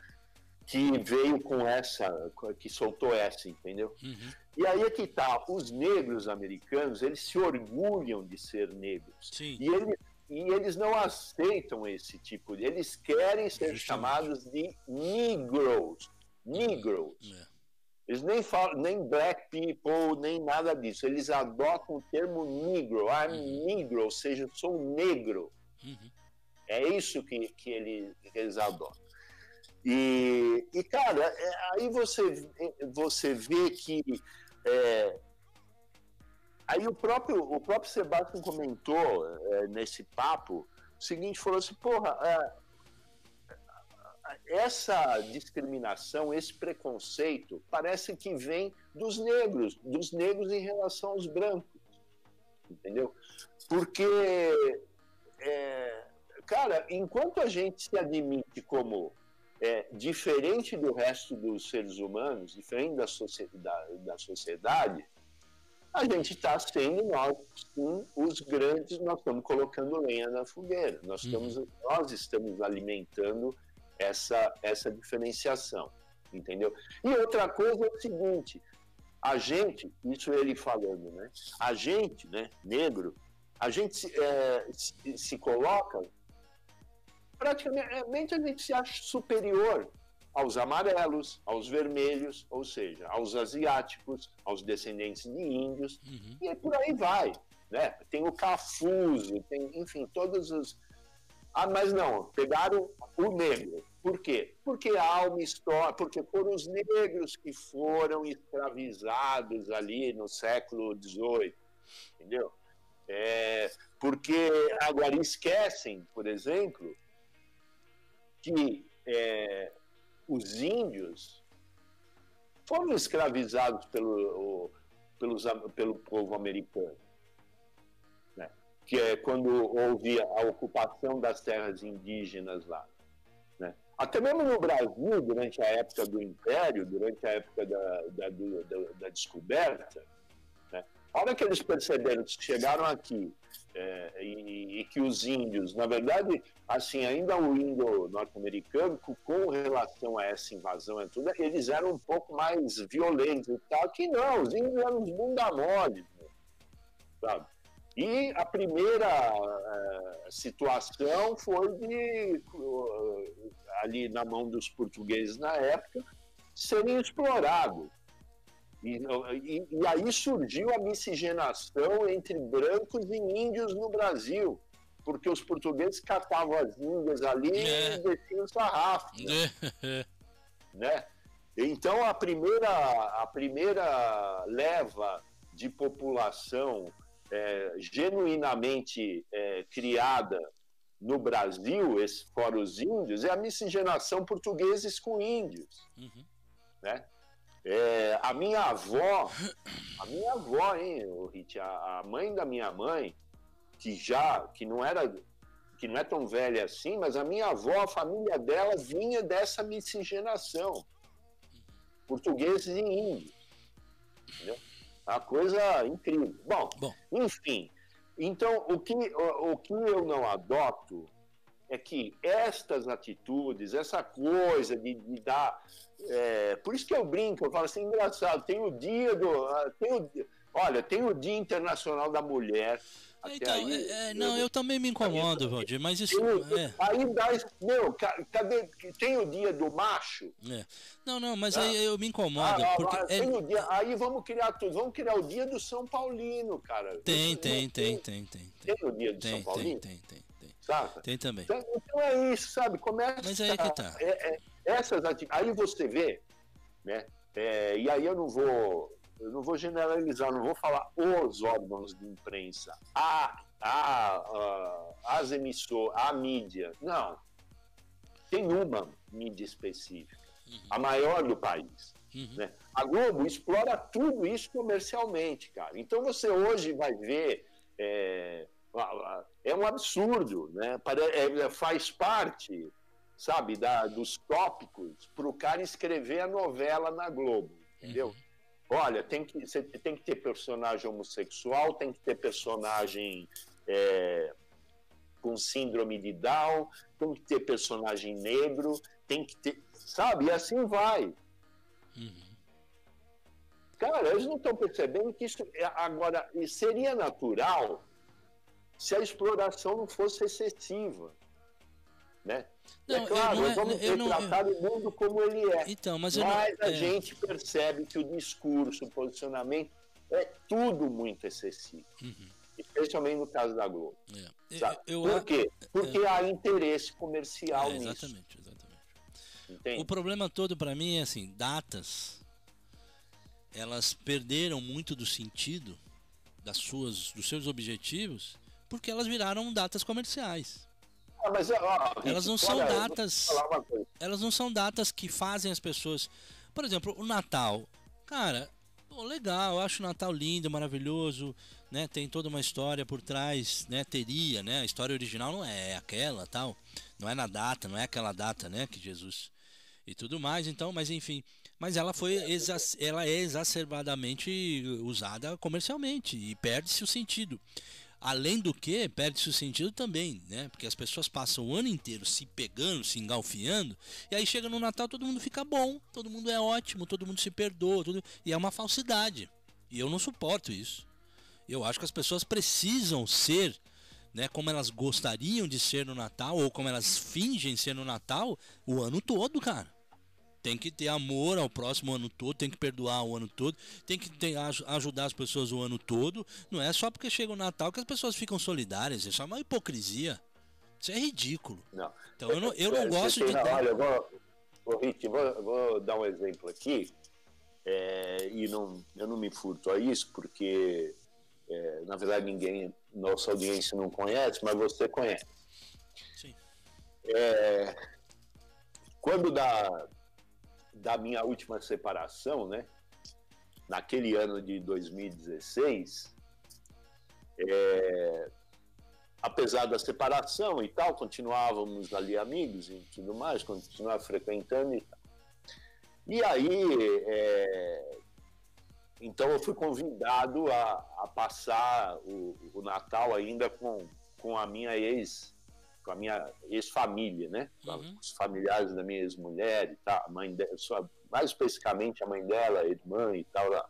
que veio com essa, que soltou essa, entendeu? Uhum. E aí é que tá, os negros americanos, eles se orgulham de ser negros. Sim. E, ele, e eles não aceitam esse tipo de. Eles querem ser Justamente. chamados de Negroes. Negroes. É. Eles nem falam, nem black people, nem nada disso. Eles adotam o termo negro. I'm negro, ou seja, eu sou negro. Uhum. É isso que, que, ele, que eles adotam. E, e cara, é, aí você, você vê que. é, aí o próprio, o próprio Sebastião comentou é, nesse papo o seguinte: falou assim, porra, é, essa discriminação, esse preconceito, parece que vem dos negros, dos negros em relação aos brancos. Entendeu? Porque. é, cara, enquanto a gente se admite como é, diferente do resto dos seres humanos, diferente da sociedade, da sociedade a gente está sendo nós, sim, os grandes, nós estamos colocando lenha na fogueira, nós estamos, nós estamos alimentando essa, essa diferenciação, entendeu? E outra coisa é o seguinte, a gente, isso ele falando, né? A gente, né, negro, a gente se, é, se, se coloca praticamente a gente se acha superior aos amarelos, aos vermelhos, ou seja, aos asiáticos, aos descendentes de índios, Uhum. e por aí vai. Né? Tem o cafuso, tem, enfim, todos os. Ah, mas não, pegaram o negro. Por quê? Porque há uma história, porque foram os negros que foram escravizados ali no século XVIII, entendeu? É, porque agora esquecem, por exemplo, que é, os índios foram escravizados pelo, o, pelos, pelo povo americano. Que é quando houve a ocupação das terras indígenas lá. Né? Até mesmo no Brasil, durante a época do Império, durante a época da, da, da- da descoberta, né? a hora que eles perceberam que chegaram aqui é, e, e que os índios, na verdade, assim, ainda o índio norte-americano, com- relação a essa invasão e tudo, eles eram um pouco mais violentos e tal, que não, os índios eram uns bunda mole, né? sabe? E a primeira eh, situação foi de, eh, ali na mão dos portugueses na época, serem explorados. E, e- e aí surgiu a miscigenação entre brancos e índios no Brasil, porque os portugueses catavam as índias ali É. e desciam sarrafo, né? né? Então a primeira, a primeira leva de população é, genuinamente é, criada no Brasil, esse, fora os índios, é a miscigenação portugueses com índios, Uhum. né? É, a minha avó, a minha avó, hein, Rit, a, a mãe da minha mãe, que já, que não era, que não é tão velha assim, mas a minha avó, a família dela vinha dessa miscigenação, portugueses e índios, entendeu? Uma coisa incrível. Bom, Bom. enfim, então o que, o, o que eu não adoto é que estas atitudes, essa coisa de, de dar. é, por isso que eu brinco, eu falo assim, engraçado, tem o dia do. ah, Tem o, olha, tem o Dia Internacional da Mulher. Até Então, aí, é, é, não, eu também me incomodo, Valdir, mas isso. tem o- É, Aí dá. Meu, ca- cadê? Tem o dia do macho? é. Não, não, mas Ah. aí eu me incomodo, Ah, porque. ah, é- tem o dia, aí vamos criar tudo. Vamos criar o dia do São Paulino, cara. Tem, Não tem, tem, tem, tem. Tem o dia do Tem, São tem, Paulino? tem, tem, tem. Saca? Tem também. Então, então é isso, sabe? Começa. Mas aí que tá. é- é- essas ati- Aí você vê, né? É, e aí eu não vou. Eu não vou generalizar, não vou falar os órgãos de imprensa, a, a, a- as emissoras, a mídia. Não. Tem uma mídia específica, a maior do país. Uhum. né? A Globo explora tudo isso comercialmente, cara. Então você hoje vai ver. É, é um absurdo, né? Pare- é- faz parte, sabe, da, dos tópicos para o cara escrever a novela na Globo, entendeu? Olha, tem que, você tem que ter personagem homossexual, tem que ter personagem é, com síndrome de Down, tem que ter personagem negro, tem que ter. Sabe? E assim vai. Uhum. Cara, eles não estão percebendo que isso. é- Agora, seria natural se a exploração não fosse excessiva. Né? Não, é eu claro, não é- vamos eu retratar o mundo como ele é. Então, mas eu não. Mas a é, gente percebe que o discurso, o posicionamento é tudo muito excessivo. Uhum. Especialmente no caso da Globo. é. sabe? Eu, Por eu, quê? Porque há interesse comercial é, nisso. exatamente, exatamente. O problema todo pra mim é assim, datas elas perderam muito do sentido das suas dos seus objetivos porque elas viraram datas comerciais. Ah, mas, ó, Elas não são olha, datas-. Elas não são datas que fazem as pessoas. Por exemplo, o Natal. Cara, pô, legal, eu acho o Natal lindo, maravilhoso, né? Tem toda uma história por trás, né? Teria, né? A história original não é aquela, tal. Não é na data, não é aquela data, né, que Jesus e tudo mais, então, mas enfim, mas ela foi ela é exacerbadamente usada comercialmente e perde-se o sentido. Além do que, perde-se o sentido também, né? Porque as pessoas passam o ano inteiro se pegando, se engalfiando, e aí chega no Natal todo mundo fica bom, todo mundo é ótimo, todo mundo se perdoa, tudo... e é uma falsidade. E eu não suporto isso. Eu acho que as pessoas precisam ser, né, como elas gostariam de ser no Natal, ou como elas fingem ser no Natal, o ano todo, cara. Tem que ter amor ao próximo o ano todo, tem que perdoar o ano todo, tem que ter, aj- ajudar as pessoas o ano todo. Não é só porque chega o Natal que as pessoas ficam solidárias. Isso é uma hipocrisia. Isso é ridículo. Não. Então eu não, eu não É, gosto de. dar- Olha, eu vou, Rick, eu vou, vou dar um exemplo aqui, é, e não, eu não me furto a isso, porque, é, na verdade, ninguém, nossa audiência não conhece, mas você conhece. Sim. É, quando da, da minha última separação, né, naquele ano de 2016, é, apesar da separação e tal, continuávamos ali amigos e tudo mais, continuava frequentando e tal. E aí, é, então eu fui convidado a, a passar o, o Natal ainda com, com a minha ex, com a minha ex-família, né? Uhum. Os familiares da minha ex-mulher e tal, a mãe dela, sua- mais especificamente a mãe dela, a irmã e tal. Lá.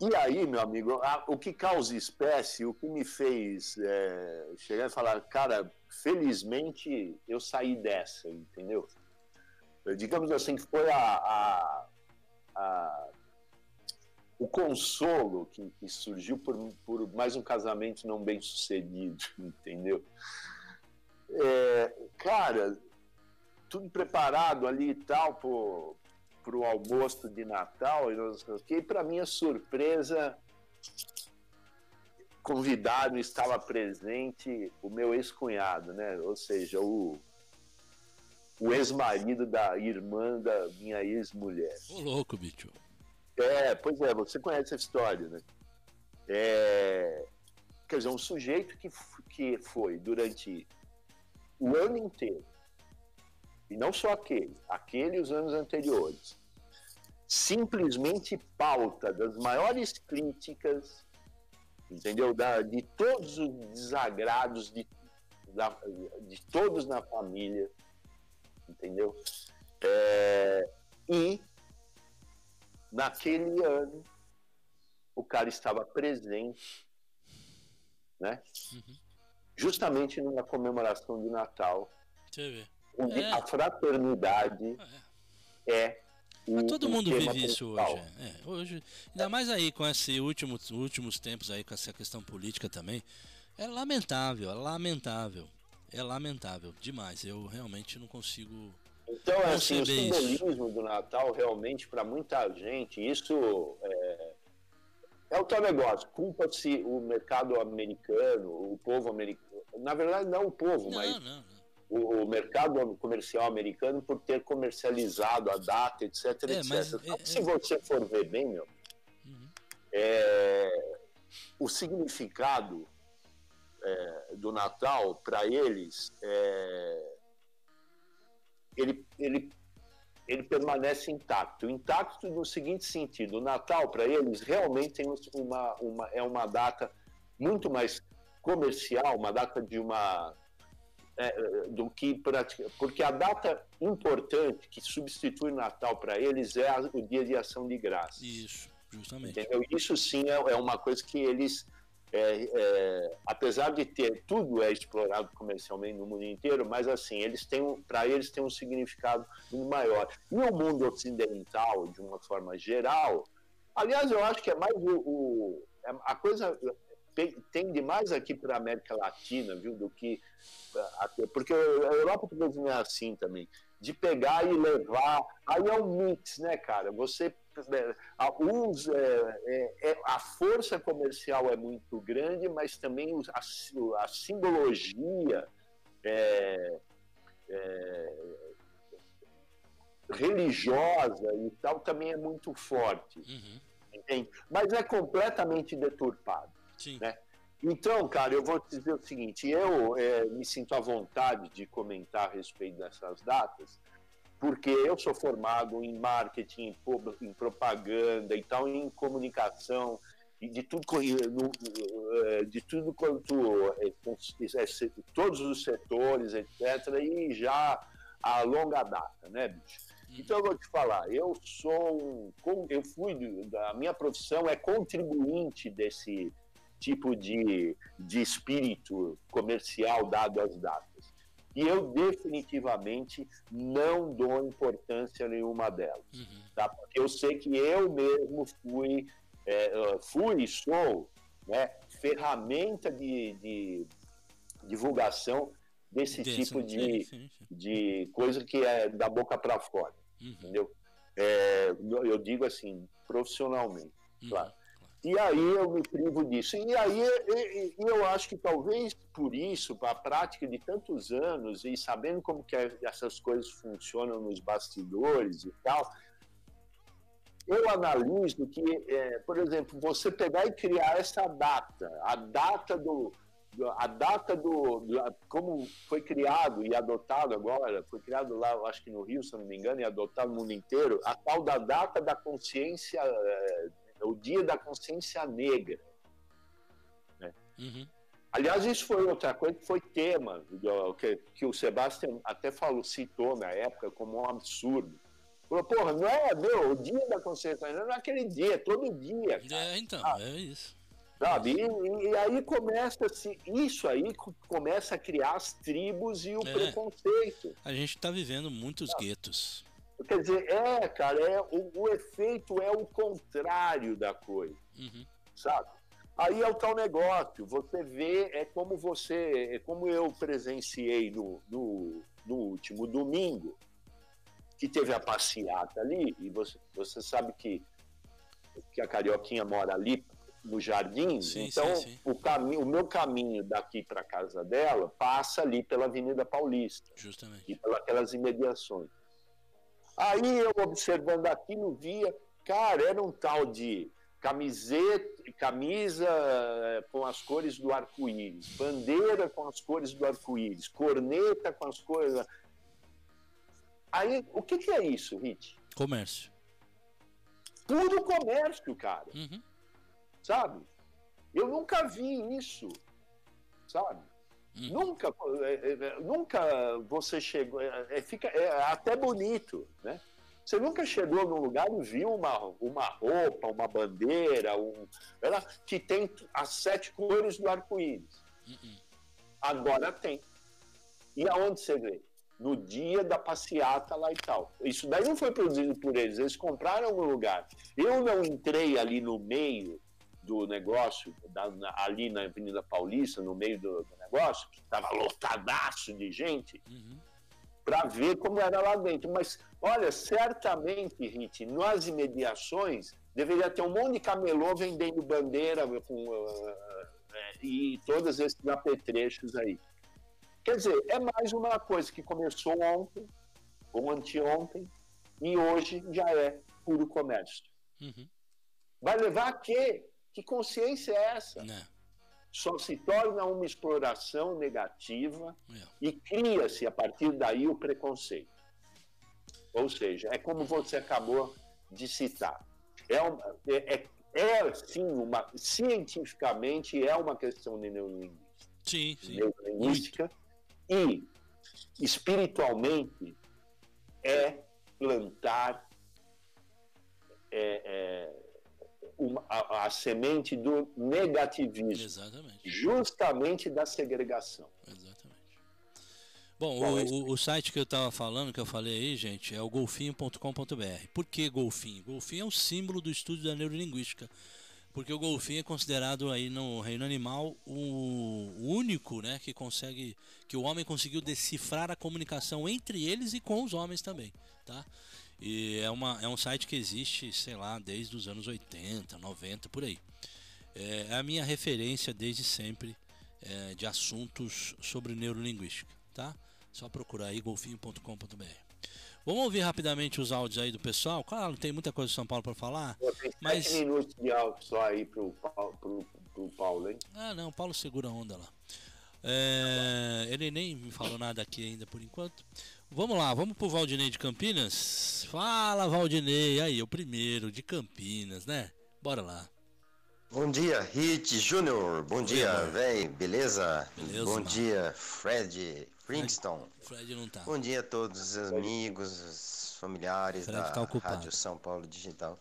E aí, meu amigo, a- o que causa espécie, o que me fez é, chegar e falar, cara, felizmente eu saí dessa, entendeu? Eu, digamos assim, que foi a, a- a- o consolo que, que surgiu por, por mais um casamento não bem sucedido, entendeu? É, cara, tudo preparado ali e tal pro, pro almoço de Natal e o. E para minha surpresa, convidado estava presente o meu ex-cunhado, né? Ou seja, o, o ex-marido da irmã da minha ex-mulher. Ô louco, bicho. É, pois é, você conhece a história, né? É, quer dizer, um sujeito que, que foi durante o ano inteiro, e não só aquele, aquele e os anos anteriores, simplesmente pauta das maiores críticas, entendeu? Da, de todos os desagrados de, da- de todos na família, entendeu? É, e naquele ano o cara estava presente, né? Uhum. Justamente numa comemoração de Natal, onde É. a fraternidade é o, Mas todo mundo vive isso principal. hoje. É, É, hoje. Ainda mais aí com esses últimos, últimos tempos aí, com essa questão política também. É lamentável, é lamentável. É lamentável demais. Eu realmente não consigo. Então, é assim, o simbolismo do Natal, realmente, para muita gente, isso é, é o tal negócio. Culpa-se o mercado americano, o povo americano. Na verdade, não o povo, Não, mas não, não. o, o mercado comercial americano por ter comercializado a data, etc, É, etc. mas, é, se é- você for ver bem, meu, Uhum. é, o significado é, do Natal para eles é, ele, ele, ele permanece intacto. Intacto no seguinte sentido: o Natal para eles realmente tem uma, uma, é uma data muito mais comercial, uma data de uma é, do que pratica, porque a data importante que substitui o Natal para eles é a, o Dia de Ação de Graça. Isso, justamente. Entendeu? Isso sim é, é uma coisa que eles é, é, apesar de ter tudo é explorado comercialmente no mundo inteiro, mas assim eles têm para eles tem um significado muito maior. E o mundo ocidental, de uma forma geral, aliás, eu acho que é mais o, o é, a coisa tende mais aqui para a América Latina, viu, do que porque a Europa também é assim também, de pegar e levar, aí é um mix, né, cara? Você né, é, é, é, a força comercial é muito grande, mas também a, a simbologia é, é, religiosa e tal também é muito forte. Uhum. Mas é completamente deturpado. Sim. Né? Então, cara, eu vou te dizer o seguinte: eu é, me sinto à vontade de comentar a respeito dessas datas, porque eu sou formado em marketing, em propaganda e tal, em comunicação e de tudo eh, de tudo quanto eh, todos os setores, etc. E já a longa data, né, bicho? Hum. Então eu vou te falar, eu sou um, eu fui da minha profissão é contribuinte desse tipo de, de espírito comercial dado às datas. E eu definitivamente não dou importância nenhuma delas. Uhum. Tá? Porque eu sei que eu mesmo fui, é, fui e sou né, ferramenta de, de divulgação desse tipo de, sim, sim. de coisa que é da boca para fora. Uhum. Entendeu? É, eu digo assim, profissionalmente, uhum. claro. E aí eu me privo disso. E aí eu acho que talvez por isso, a prática de tantos anos e sabendo como que essas coisas funcionam nos bastidores e tal, eu analiso que, é, por exemplo, você pegar e criar essa data, a data do, a data do, do, como foi criado e adotado agora, foi criado lá, acho que no Rio, se não me engano, e adotado no mundo inteiro, a tal da data da consciência é, é o Dia da Consciência Negra. Né? Uhum. Aliás, isso foi outra coisa que foi tema, que, que o Sebastião até falou, citou na época como um absurdo. Falou, porra, não é, meu, o dia da consciência negra não é aquele dia, é todo dia. Cara. É, então, ah, é isso. Sabe? E, e, aí começa assim, isso aí começa a criar as tribos e o é. preconceito. A gente está vivendo muitos ah. guetos. Quer dizer, é, cara, é, o, o efeito é o contrário da coisa, uhum. sabe? Aí é o tal negócio, você vê, é como você, é como eu presenciei no, no, no último domingo, que teve a passeata ali, e você, você sabe que, que a Carioquinha mora ali no jardim, sim, então sim, sim. O, caminho, o meu caminho daqui para casa dela passa ali pela Avenida Paulista. Justamente. E pelas imediações. Aí eu observando aquilo, via, cara, era um tal de camiseta, camisa eh, com as cores do arco-íris, bandeira com as cores do arco-íris, corneta com as cores. Aí, o que, que é isso, Rit? Comércio. Puro comércio, cara. Uhum. Sabe? Eu nunca vi isso, sabe? Hum. Nunca, é, é, é, nunca você chegou, é, fica é até bonito, né? Você nunca chegou num lugar e viu uma, uma roupa, uma bandeira, um, ela, que tem as sete cores do arco-íris. Uhum. Agora tem. E aonde você vê? No dia da passeata lá e tal. Isso daí não foi produzido por eles, eles compraram um lugar. Eu não entrei ali no meio do negócio, da, ali na Avenida Paulista, no meio do negócio, que estava lotadaço de gente, uhum. para ver como era lá dentro. Mas, olha, certamente, Rit, nas imediações, deveria ter um monte de camelô vendendo bandeira com, uh, uh, e todos esses apetrechos aí. Quer dizer, é mais uma coisa que começou ontem, ou anteontem, e hoje já é puro comércio. Uhum. Vai levar a quê? Que consciência é essa? Não. Só se torna uma exploração negativa é. e cria-se a partir daí o preconceito. Ou seja, é como você acabou de citar. É, uma, é, é, é sim, uma, cientificamente é uma questão de neurolinguística. Sim, sim. neurolinguística, e espiritualmente é plantar é, é, uma- a, a semente do negativismo, Exatamente. justamente da segregação. Exatamente. Bom, Bom, o, esse- o- o site que eu tava falando, que eu falei aí, gente, é o golfinho.com.br. Por que golfinho? Golfinho é o símbolo do estudo da neurolinguística. Porque o golfinho é considerado aí no reino animal o único, né, que consegue, que o homem conseguiu decifrar a comunicação entre eles e com os homens também, tá? E é, uma, é um site que existe, sei lá, desde os anos 80, 90, por aí. É a minha referência desde sempre é, de assuntos sobre neurolinguística, tá? Só procurar aí golfinho.com.br. Vamos ouvir rapidamente os áudios aí do pessoal. Claro, tem muita coisa de São Paulo para falar. Pô, Tem Mas- sete minutos de áudio só aí pro, Paulo- pro, pro Paulo, hein? Ah, não, o Paulo segura a onda lá. É, ele nem me falou nada aqui ainda por enquanto. Vamos lá, vamos pro Valdinei de Campinas. Fala, Valdinei. Aí, o primeiro de Campinas, né? Bora lá. Bom dia, Hit Júnior. Bom dia, amor. véi. Beleza? Beleza, Bom mano. dia, Fred Flintstone. Fred não tá. Bom dia a todos os amigos, os familiares Fred da tá. Rádio São Paulo Digital.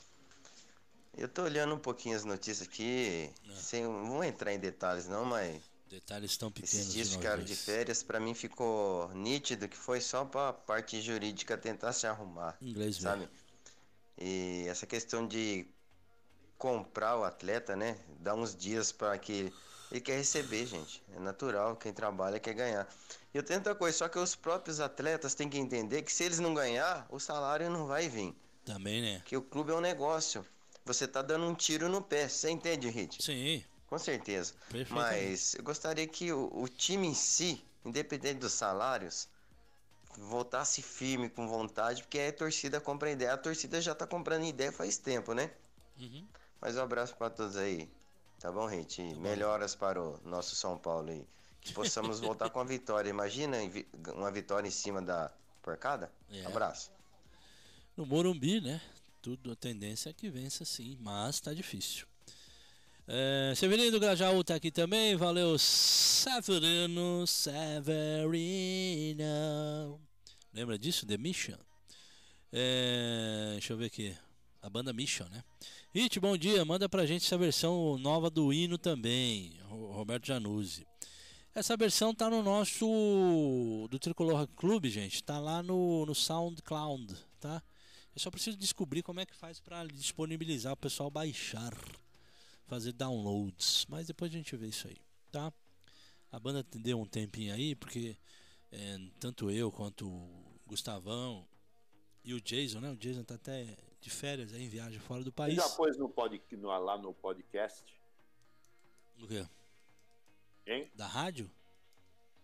Eu tô olhando um pouquinho as notícias aqui, É. sem, não vou entrar em detalhes não, mas Detalhes tão pequenos. esses dias ficaram de férias, pra mim ficou nítido que foi só pra parte jurídica tentar se arrumar Inglês mesmo. sabe? E essa questão de comprar o atleta, né? Dar uns dias para que ele quer receber, gente. É natural, quem trabalha quer ganhar. E eu tenho outra coisa, só que os próprios atletas têm que entender que se eles não ganhar, o salário não vai vir. Também, né? Que o clube é um negócio. Você tá dando um tiro no pé, você entende, Hit? Sim, Com certeza. Mas eu gostaria que o, o time em si, independente dos salários, voltasse firme, com vontade, porque aí a torcida compra ideia. A torcida já tá comprando ideia faz tempo, né? Uhum. Mas um abraço para todos aí. Tá bom, gente? Melhoras para o nosso São Paulo aí. Que possamos voltar com a vitória. Imagina uma vitória em cima da porcada? É. Abraço. No Morumbi, né? Tudo a tendência é que vença sim, mas tá difícil. É, Severino Grajaú tá aqui também, valeu Severino, Severino. Lembra disso? The Mission? É, deixa eu ver aqui. A banda Mission, né? Hit, bom dia. Manda pra gente essa versão nova do hino também. Ro- Roberto Januzzi. Essa versão tá no nosso. do Tricolor Rock Club, gente. Tá lá no, no SoundCloud, tá? Eu só preciso descobrir como é que faz pra disponibilizar o pessoal baixar. Fazer downloads. Mas depois a gente vê isso aí, tá? A banda deu um tempinho aí, porque é, tanto eu quanto o Gustavão e o Jason, né? O Jason tá até de férias aí em viagem fora do Você país. já pôs no pod, no, lá no podcast? O quê? Hein? Da rádio?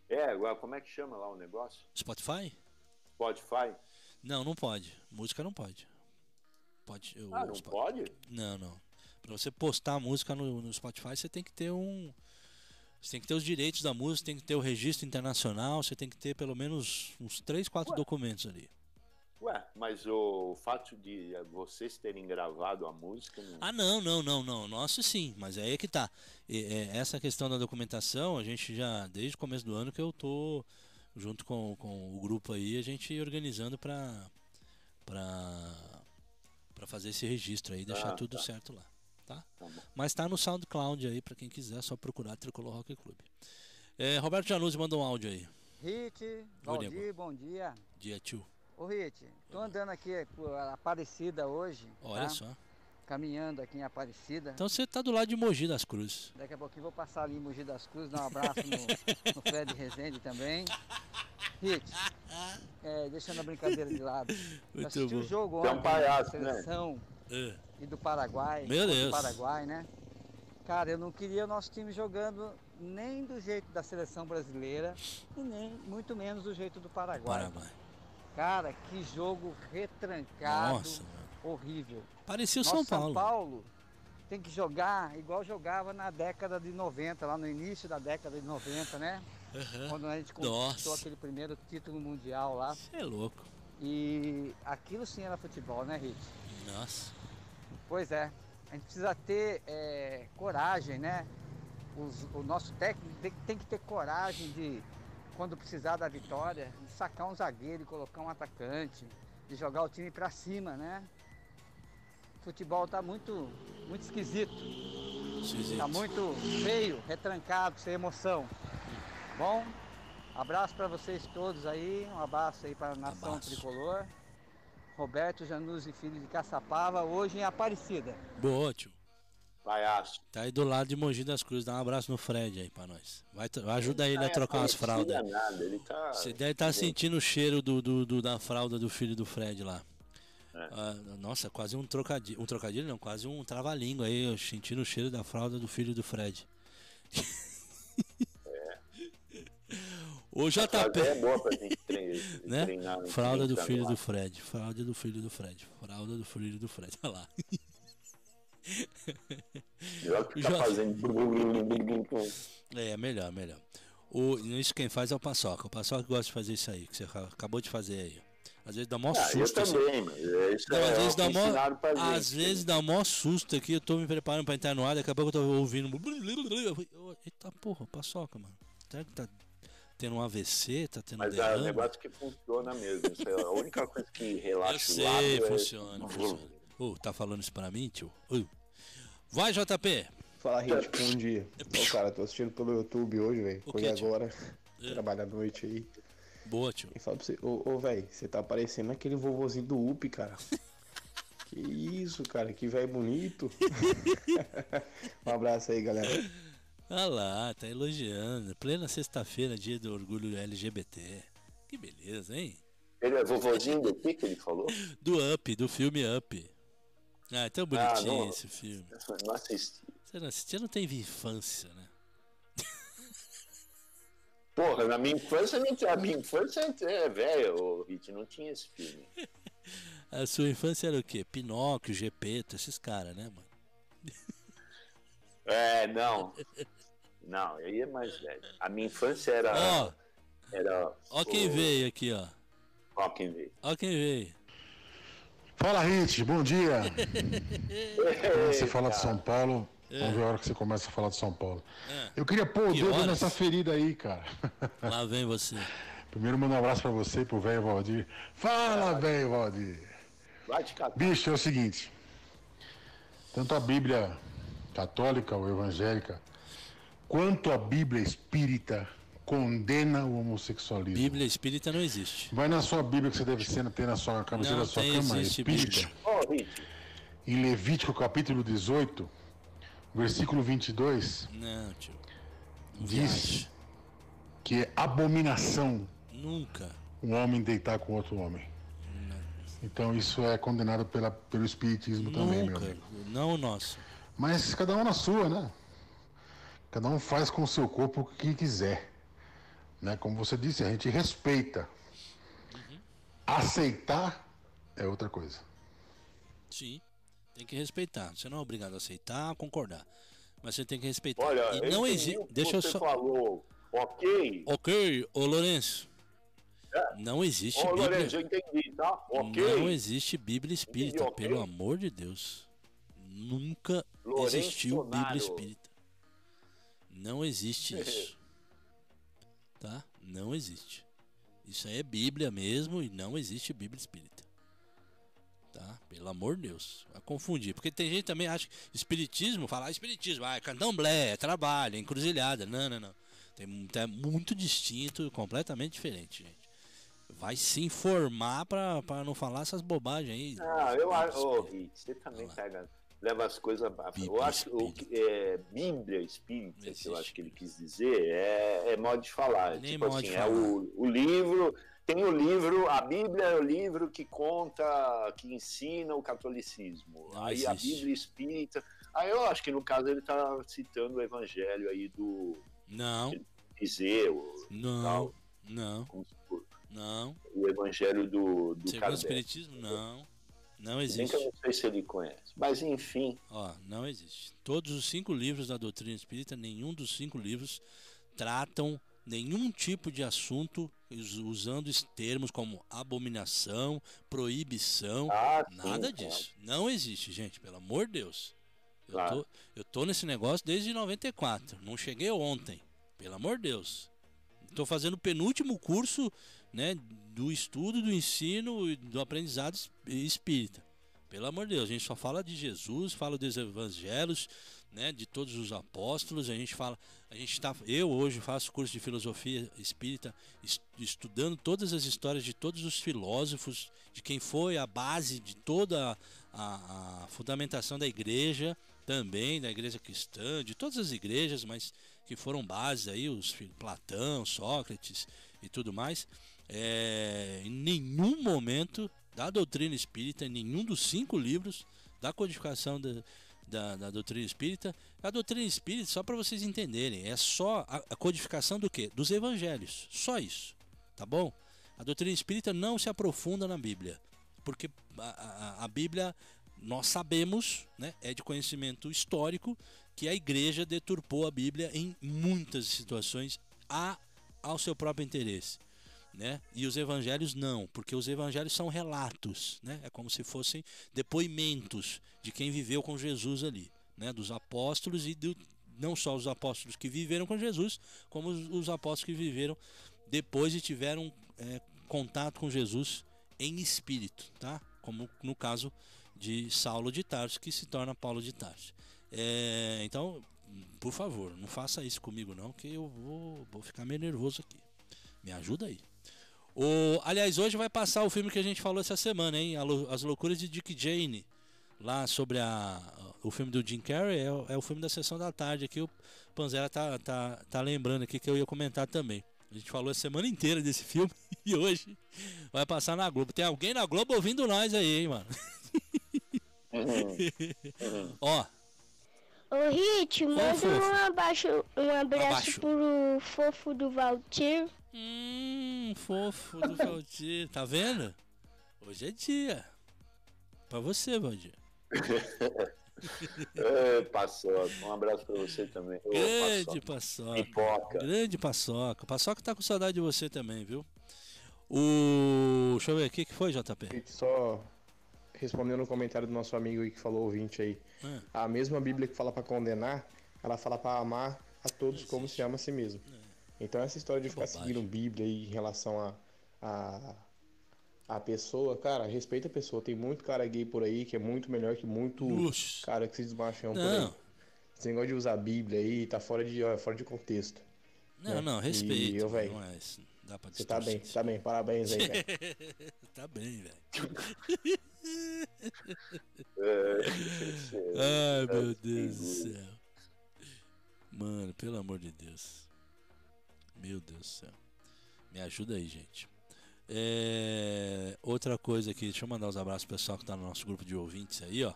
É, agora como é que chama lá o negócio? Spotify? Spotify? Não, não pode. Música não pode. Pode. eu- Ah, não Spo- pode? Não, não. Pra você postar a música no, no Spotify, você tem que ter um. Você tem que ter os direitos da música, tem que ter o registro internacional, você tem que ter pelo menos uns 3, 4 Ué. documentos ali. Ué, mas o fato de vocês terem gravado a música. Não... Ah, não, não, não, não. Nossa, sim, mas aí é que tá. E, é, essa questão da documentação, a gente já, desde o começo do ano que eu tô junto com, com o grupo aí, a gente organizando pra, pra, pra fazer esse registro aí, deixar Ah, tudo tá. certo lá, tá? Tá bom. Mas tá no SoundCloud aí, pra quem quiser, é só procurar Tricolor Rock Club. É, Roberto Januzzi mandou um áudio aí. Nego. Valdir, bom dia. Dia tio. Ô Hit, tô andando aqui por Aparecida hoje, Olha tá? só. caminhando aqui em Aparecida. Então você tá do lado de Mogi das Cruzes. Daqui a pouquinho vou passar ali em Mogi das Cruzes, dar um abraço no, no Fred Rezende também. Hit, é, deixando a brincadeira de lado. Eu Muito assisti bom. o jogo Você é um ontem palhaço, da né? seleção É. e do Paraguai. Meu Deus. Paraguai, né? Cara, eu não queria o nosso time jogando nem do jeito da seleção brasileira e nem muito menos do jeito do Paraguai. Paraguai. Cara, que jogo retrancado, Nossa, mano. horrível. Parecia o São Paulo. Paulo tem que jogar igual jogava na década de 90, lá no início da década de 90, né? Aham. Quando a gente conquistou Nossa. aquele primeiro título mundial lá. Você é louco. E aquilo sim era futebol, né, Rich? Nossa. Pois é. A gente precisa ter é, coragem, né? os- o nosso técnico tem, tem que ter coragem de, quando precisar da vitória, de sacar um zagueiro colocar um atacante, de jogar o time pra cima, né? O futebol tá muito, muito esquisito. Esquisito. Tá muito feio, retrancado, sem emoção. Bom, abraço para vocês todos aí, um abraço aí para a nação Abraço. tricolor. Roberto Januzzi, filho de Caçapava, hoje em Aparecida. Boa, tio. Palhaço. Tá aí do lado de Mogi das Cruzes. Dá um abraço no Fred aí pra nós. Vai, ajuda ele a Ah, trocar umas é fraldas. Ele tá. Você deve estar sentindo o cheiro do, do- do- da fralda do filho do Fred lá. É. Ah, nossa, quase um trocadilho. Um trocadilho não, quase um trava-língua aí, eu sentindo o cheiro da fralda do filho do Fred. O Fralda JP. é boa pra gente né? treinar. Fralda do filho lá. do Fred. Fralda do filho do Fred. Fralda do filho do Fred. Olha lá. Melhor que ficar Já- fazendo. É, melhor, melhor. O, isso quem faz é o Paçoca. O Paçoca gosta de fazer isso aí, que você ca- acabou de fazer aí. Às vezes dá mó Ah, eu susto. assim. também, mas é isso Não, é às vezes o dá mó, pra gente. às vezes dá mó susto aqui, eu tô me preparando pra entrar no ar, daqui a pouco eu tô ouvindo. Eu "Ô, Eita porra, paçoca, mano. Será que tá tendo um AVC? Tá tendo Mas é um derrame? negócio que funciona mesmo. Isso é a única coisa que relaxa Eu o sei, lábio. é- funciona, funciona. Ô, tá falando isso pra mim, tio? Ô. Vai, JP. Fala, Rich, bom dia. Ô, cara, tô assistindo pelo YouTube hoje, velho. O Foi agora. É. Trabalho à noite aí. Boa, tio. E fala pra você, ô, ô velho, você tá parecendo aquele vovozinho do UP, cara. que isso, cara, que velho bonito. um abraço aí, galera. Olha lá, tá elogiando. Plena sexta-feira, dia do orgulho LGBT. Que beleza, hein? Ele é vovozinho do que que ele falou? Do Up, do filme Up. Ah, é tão bonitinho não. esse filme. Não assisti. Você não assistiu, não teve infância, né? Porra, na minha infância não tinha. A minha infância é velha, Hit, não tinha esse filme. A sua infância era o quê? Pinóquio, Gepeto, esses caras, né, mano? É, não. Não, aí é mais velho. A minha infância era. Ó, Era. ó quem o- veio aqui, ó. Ó quem veio. Ó quem veio. Fala, Hit, bom dia. Quando você fala de. São Paulo, É. vamos ver a hora que você começa a falar de São Paulo. É. Eu queria pôr o Que dedo horas? nessa ferida aí, cara. Lá vem você. Primeiro, mando um abraço pra você e pro velho Valdir. Fala, velho Valdir. Vai te catar. Bicho, é o seguinte. Tanto a Bíblia católica ou evangélica, quanto a Bíblia espírita condena o homossexualismo. Bíblia espírita não existe. Vai na sua Bíblia que você deve ser- ter na sua cabeceira da sua tem, cama, existe espírita. Bíblia. Em Levítico capítulo 18, versículo 22, Não, tio. Não diz viaja. que é abominação Nunca. um homem deitar com outro homem. Então isso é condenado pela, pelo espiritismo também, meu Nunca. amigo. Não o nosso. Mas cada um na sua, né? Cada um faz com o seu corpo o que quiser. Né? Como você disse, a gente respeita. Aceitar é outra coisa. Sim. Tem que respeitar. Você não é obrigado a aceitar, a concordar. Mas você tem que respeitar. olha, e não existe. Deixa eu só. falou, ok. Ok, ô Lourenço. Não existe Ô, Bíblia. Lourenço, eu entendi, tá? Ok. Não existe Bíblia espírita, Entendi, ok. pelo amor de Deus. Nunca Lourenço existiu Bíblia espírita. Não existe isso. Tá? Não existe. Isso aí é Bíblia mesmo e não existe Bíblia espírita. Tá? Pelo amor de Deus. Vai confundir. Porque tem gente que também acha que espiritismo, falar espiritismo, ah, é candomblé, é trabalho, é encruzilhada. Não, não, não. Tem, é muito distinto, completamente diferente, gente. Vai se informar pra, pra não falar essas bobagens aí. Ah, eu acho. Ô. Hit, você também pega. Leva as coisas abaixo. Eu acho o que é Bíblia espírita, que eu acho que ele quis dizer, é, é modo de falar. Nem tipo assim, de é falar. o, o livro. Tem o livro, a Bíblia é o livro que conta, que ensina o catolicismo. Não aí a existe. Bíblia espírita. Aí eu acho que no caso ele está citando o evangelho aí do Não, Iseu, não, tal, não, não. o evangelho do, do Segundo o. Espiritismo, não. Não existe. que eu não sei se ele conhece. Mas enfim, Ó, não existe. Todos os cinco livros da doutrina espírita, nenhum dos cinco livros tratam nenhum tipo de assunto us- usando os termos como abominação, proibição, Ah, sim, nada claro. disso. Não existe, gente, pelo amor de Deus. Eu, tô, eu tô nesse negócio desde 94. Não cheguei ontem. Pelo amor de Deus. Estou fazendo o penúltimo curso né, do estudo, do ensino e do aprendizado espírita. Pelo amor de Deus, a gente só fala de Jesus, fala dos evangelhos, né, de todos os apóstolos. A gente fala, a gente está, eu hoje faço curso de filosofia espírita, estudando todas as histórias de todos os filósofos, de quem foi a base de toda a, a fundamentação da igreja, também da igreja cristã, de todas as igrejas, mas que foram bases aí, os Platão, Sócrates e tudo mais. É, em nenhum momento da doutrina espírita, em nenhum dos cinco livros da codificação da, da, da doutrina espírita. A doutrina espírita, só para vocês entenderem, é só a, a codificação do que? Dos evangelhos. Só isso. Tá bom? A doutrina espírita não se aprofunda na Bíblia. Porque a, a, a Bíblia, nós sabemos, né, é de conhecimento histórico, que a igreja deturpou a Bíblia em muitas situações a, ao seu próprio interesse né? E os evangelhos não, porque os evangelhos são relatos, né? É como se fossem depoimentos de quem viveu com Jesus ali, né? Dos apóstolos e do, não só os apóstolos que viveram com Jesus, como os, os apóstolos que viveram depois e tiveram é, contato com Jesus em espírito, tá? Como no caso de Saulo de Tarso, que se torna Paulo de Tarso. É, então, por favor, não faça isso comigo não, que eu vou, vou ficar meio nervoso aqui. Me ajuda aí. O, aliás, hoje vai passar o filme que a gente falou essa semana, hein? As Loucuras de Dick Jane. Lá sobre a, o filme do Jim Carrey, é, é o filme da sessão da tarde aqui. O Panzera tá, tá, tá lembrando aqui que eu ia comentar também. A gente falou a semana inteira desse filme e hoje vai passar na Globo. Tem alguém na Globo ouvindo nós aí, hein, mano? Uhum. Ó. Ô Hit, manda um abaixo, um abraço abaixo. pro fofo do Valtir. Hum, fofo do Valdir. Tá vendo? Hoje é dia. Pra você, Valdir. é, paçoca. Um abraço pra você também. Grande paçoca. Pipoca. Grande paçoca. Paçoca tá com saudade de você também, viu? O. Deixa eu ver aqui, que foi, JP? Só respondendo o comentário do nosso amigo aí que falou ouvinte aí. É. A mesma Bíblia que fala para condenar, ela fala para amar a todos como se ama a si mesmo. É. Então essa história de é ficar bobagem. seguindo Bíblia aí em relação a, a a pessoa, cara, respeita a pessoa. Tem muito cara gay por aí que é muito melhor que muito Ux. cara que se desmacham por aí. Esse negócio de usar a Bíblia aí tá fora de, fora de contexto. Não, né? não, respeito. E eu, velho. Não é isso. Dá pra Você tá bem, tá bem. Parabéns aí, velho. tá bem, velho. Ai, meu Deus do céu. Mano, pelo amor de Deus. Meu Deus do céu. Me ajuda aí, gente. É... Outra coisa aqui, deixa eu mandar os abraços pro pessoal que tá no nosso grupo de ouvintes aí, ó.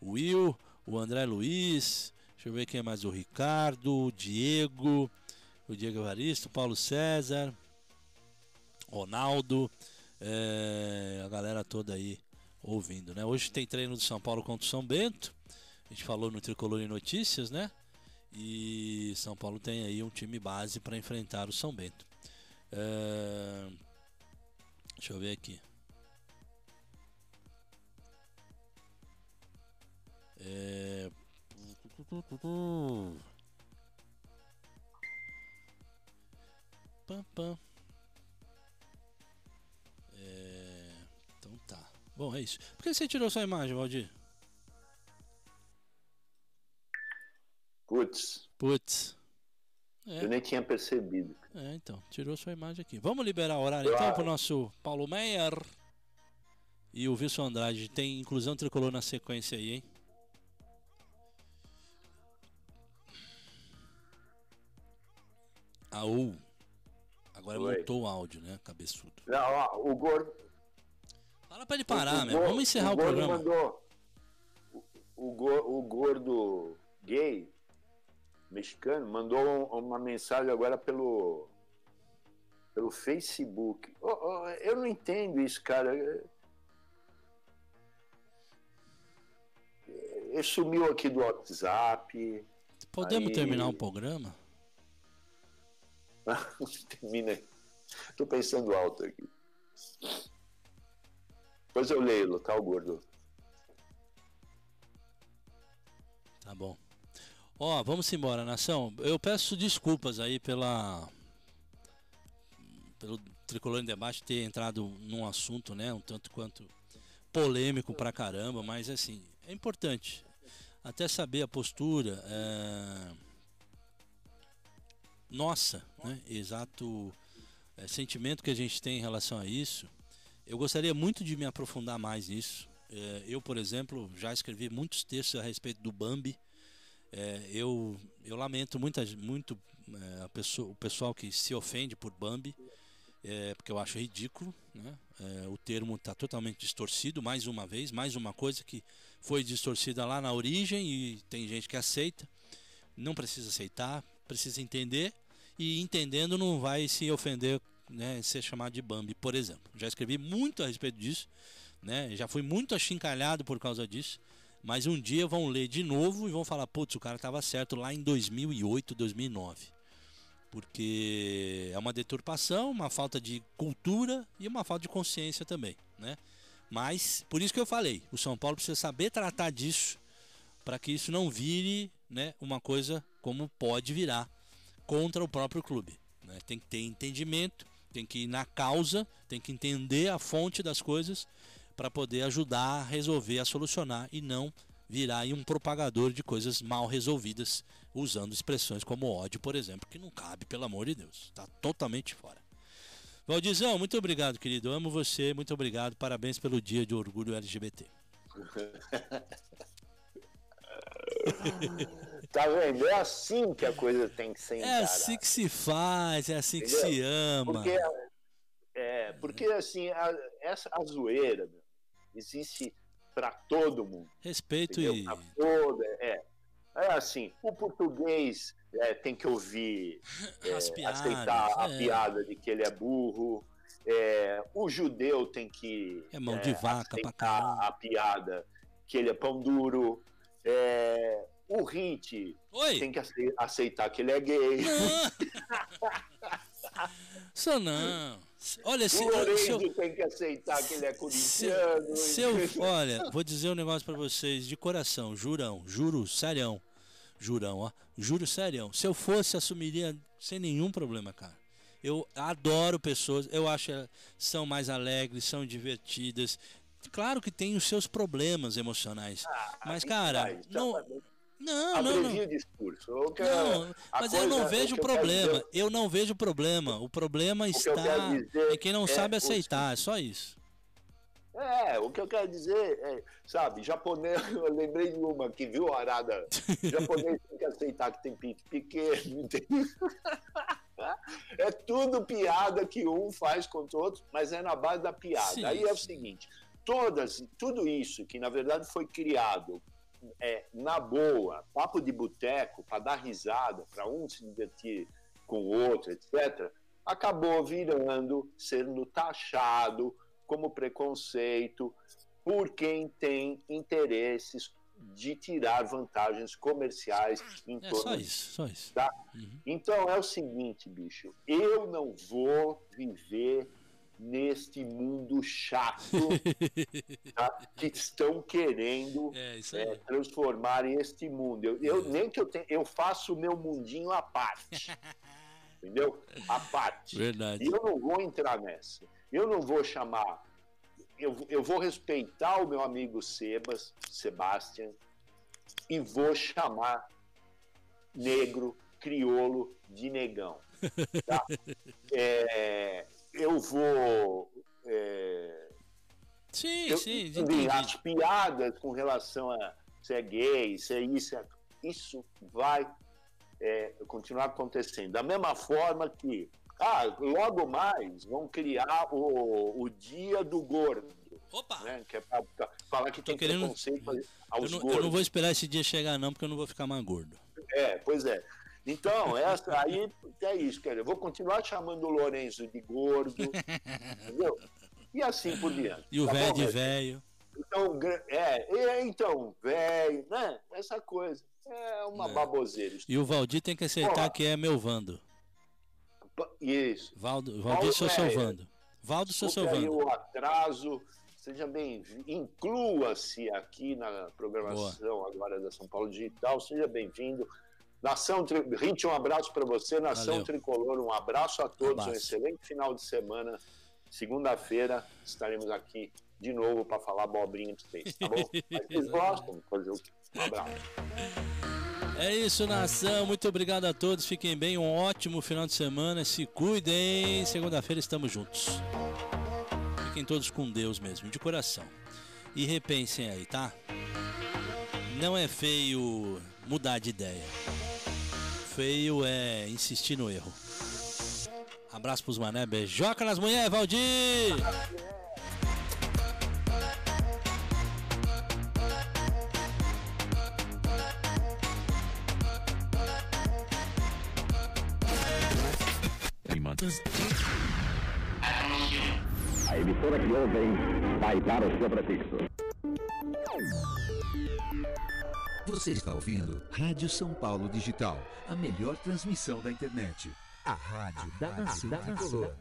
O Will, o André Luiz, deixa eu ver quem é mais, o Ricardo, o Diego, o Diego Evaristo, Paulo César, Ronaldo, é... a galera toda aí ouvindo, né? Hoje tem treino do São Paulo contra o São Bento. A gente falou no Tricolor em Notícias, né? E São Paulo tem aí um time base para enfrentar o São Bento. É... Deixa eu ver aqui. É... Pam, pam. Bom, é isso. Por que você tirou sua imagem, Valdir? Putz. Putz. É. Eu nem tinha percebido. É, então, tirou sua imagem aqui. Vamos liberar o horário claro. então pro nosso Paulo Meyer. E o Wilson Andrade. Tem inclusão tricolor na sequência aí, hein? Aú. Agora Oi. montou o áudio, né? Cabeçudo. Não, ó, o gordo. Fala pra ele parar, meu. Vamos encerrar o, o programa. Mandou o, o, o gordo gay mexicano, mandou uma mensagem agora pelo, pelo Facebook. Oh, oh, eu não entendo isso, cara. Ele sumiu aqui do WhatsApp. Podemos aí... terminar o programa? Termina aí. Tô pensando alto aqui. Depois eu leio, o gordo? Tá bom. Ó, vamos embora, nação. Eu peço desculpas aí pela pelo Tricolor em Debate ter entrado num assunto, né, um tanto quanto polêmico pra caramba, mas assim, é importante até saber a postura é... nossa, né, exato é, sentimento que a gente tem em relação a isso. Eu gostaria muito de me aprofundar mais nisso. É, eu, por exemplo, já escrevi muitos textos a respeito do Bambi. É, eu, eu lamento muita, muito é, pessoa, o pessoal que se ofende por Bambi é, porque eu acho ridículo. Né? É, o termo está totalmente distorcido, mais uma vez, mais uma coisa que foi distorcida lá na origem e tem gente que aceita. Não precisa aceitar, precisa entender e entendendo não vai se ofender, né, ser chamado de Bambi, por exemplo. Já escrevi muito a respeito disso, né? já fui muito achincalhado por causa disso. Mas um dia vão ler de novo e vão falar: putz, o cara estava certo lá em 2008, 2009 porque é uma deturpação, uma falta de cultura e uma falta de consciência também, né? Mas por isso que eu falei, o São Paulo precisa saber tratar disso para que isso não vire, né, uma coisa como pode virar contra o próprio clube. Né? Tem que ter entendimento, tem que ir na causa, tem que entender a fonte das coisas para poder ajudar a resolver, a solucionar e não virar um propagador de coisas mal resolvidas, usando expressões como ódio, por exemplo, que não cabe, pelo amor de Deus. Está totalmente fora. Valdizão, muito obrigado, querido. Amo você, muito obrigado. Parabéns pelo dia de orgulho LGBT. tá vendo? É assim que a coisa tem que ser encarada. É assim que se faz, é assim Entendeu? que se ama. Porque, é, porque assim, a, essa, a zoeira existe para todo mundo. Respeito entendeu? e. Pra todo, é. É assim, o português é, tem que ouvir, é, aceitar a é. piada de que ele é burro. É, o judeu tem que é mão de é, vaca aceitar a piada que ele é pão duro. É, o Hit tem que aceitar que ele é gay. Isso não. Olha, se, o Lorenzo eu, tem que aceitar que ele é corintiano. Se, se eu, olha, vou dizer um negócio para vocês de coração, jurão, juro, serião. Jurão, ó. Juro serião. Se eu fosse, assumiria sem nenhum problema, cara. Eu adoro pessoas, eu acho que são mais alegres, são divertidas. Claro que tem os seus problemas emocionais. Ah, mas, cara, não, não, não, não. discurso. não mas coisa, eu não vejo problema. Eu, eu, não vejo problema. O problema o está em quem não é sabe aceitar. É só isso. É, o que eu quero dizer é, sabe, japonês, eu lembrei de uma que viu a arada. japonês tem que aceitar que tem pinto pequeno, tem... É tudo piada que um faz contra o outro, mas é na base da piada. Sim, Aí é o seguinte, todas, tudo isso que na verdade foi criado é, na boa, papo de boteco, para dar risada, para um se divertir com o outro, etc., acabou virando, sendo taxado como preconceito por quem tem interesses de tirar vantagens comerciais em é, torno só isso, só isso. Tá? Uhum. Então é o seguinte, bicho, eu não vou viver neste mundo chato tá? que estão querendo é, é, transformar este mundo. Eu, eu, nem que eu tenha, eu faço o meu mundinho à parte. entendeu? À parte. Verdade. E eu não vou entrar nessa. Eu não vou chamar. Eu, eu vou respeitar o meu amigo Sebas, Sebastian, e vou chamar negro, criolo de negão. Tá? É, eu vou. É, sim, eu, sim, As piadas com relação a ser é gay, ser é isso, isso vai é, continuar acontecendo. Da mesma forma que, ah, logo mais vão criar o, o Dia do Gordo. Opa! Né, que é pra, pra falar que Tô tem querendo... preconceito aos eu não, gordos. Eu não vou esperar esse dia chegar, não, porque eu não vou ficar mais gordo. É, pois é. Então, essa aí é isso, quer dizer, eu vou continuar chamando o Lourenço de gordo, entendeu? E assim por diante. E o tá velho de velho. Então, é, é, então, velho, né? Essa coisa. É uma é. baboseira. E o Valdir tem que aceitar que é meu Vando. Isso. Valdo, Valdir, sou seu Vando. Valdo, sou seu Vando. o atraso, Seja bem-vindo, inclua-se aqui na programação Boa. agora da São Paulo Digital, seja bem-vindo. Nação Tri... Rite, um abraço para você. Nação Valeu. Tricolor, um abraço a todos, um, um excelente final de semana. Segunda-feira estaremos aqui de novo para falar abobrinha de vocês, tá bom? Mas vocês gostam? Fazer um abraço. É isso, nação. Muito obrigado a todos. Fiquem bem. Um ótimo final de semana. Se cuidem. Segunda-feira estamos juntos. Fiquem todos com Deus mesmo, de coração. E repensem aí, tá? Não é feio mudar de ideia. Feio é insistir no erro. Abraço pros mané, beijoca nas mulheres, Valdir! A emissora que ouvem vai dar o seu prefixo. Você está ouvindo Rádio São Paulo Digital, a melhor transmissão da internet. A rádio da nação tricolor.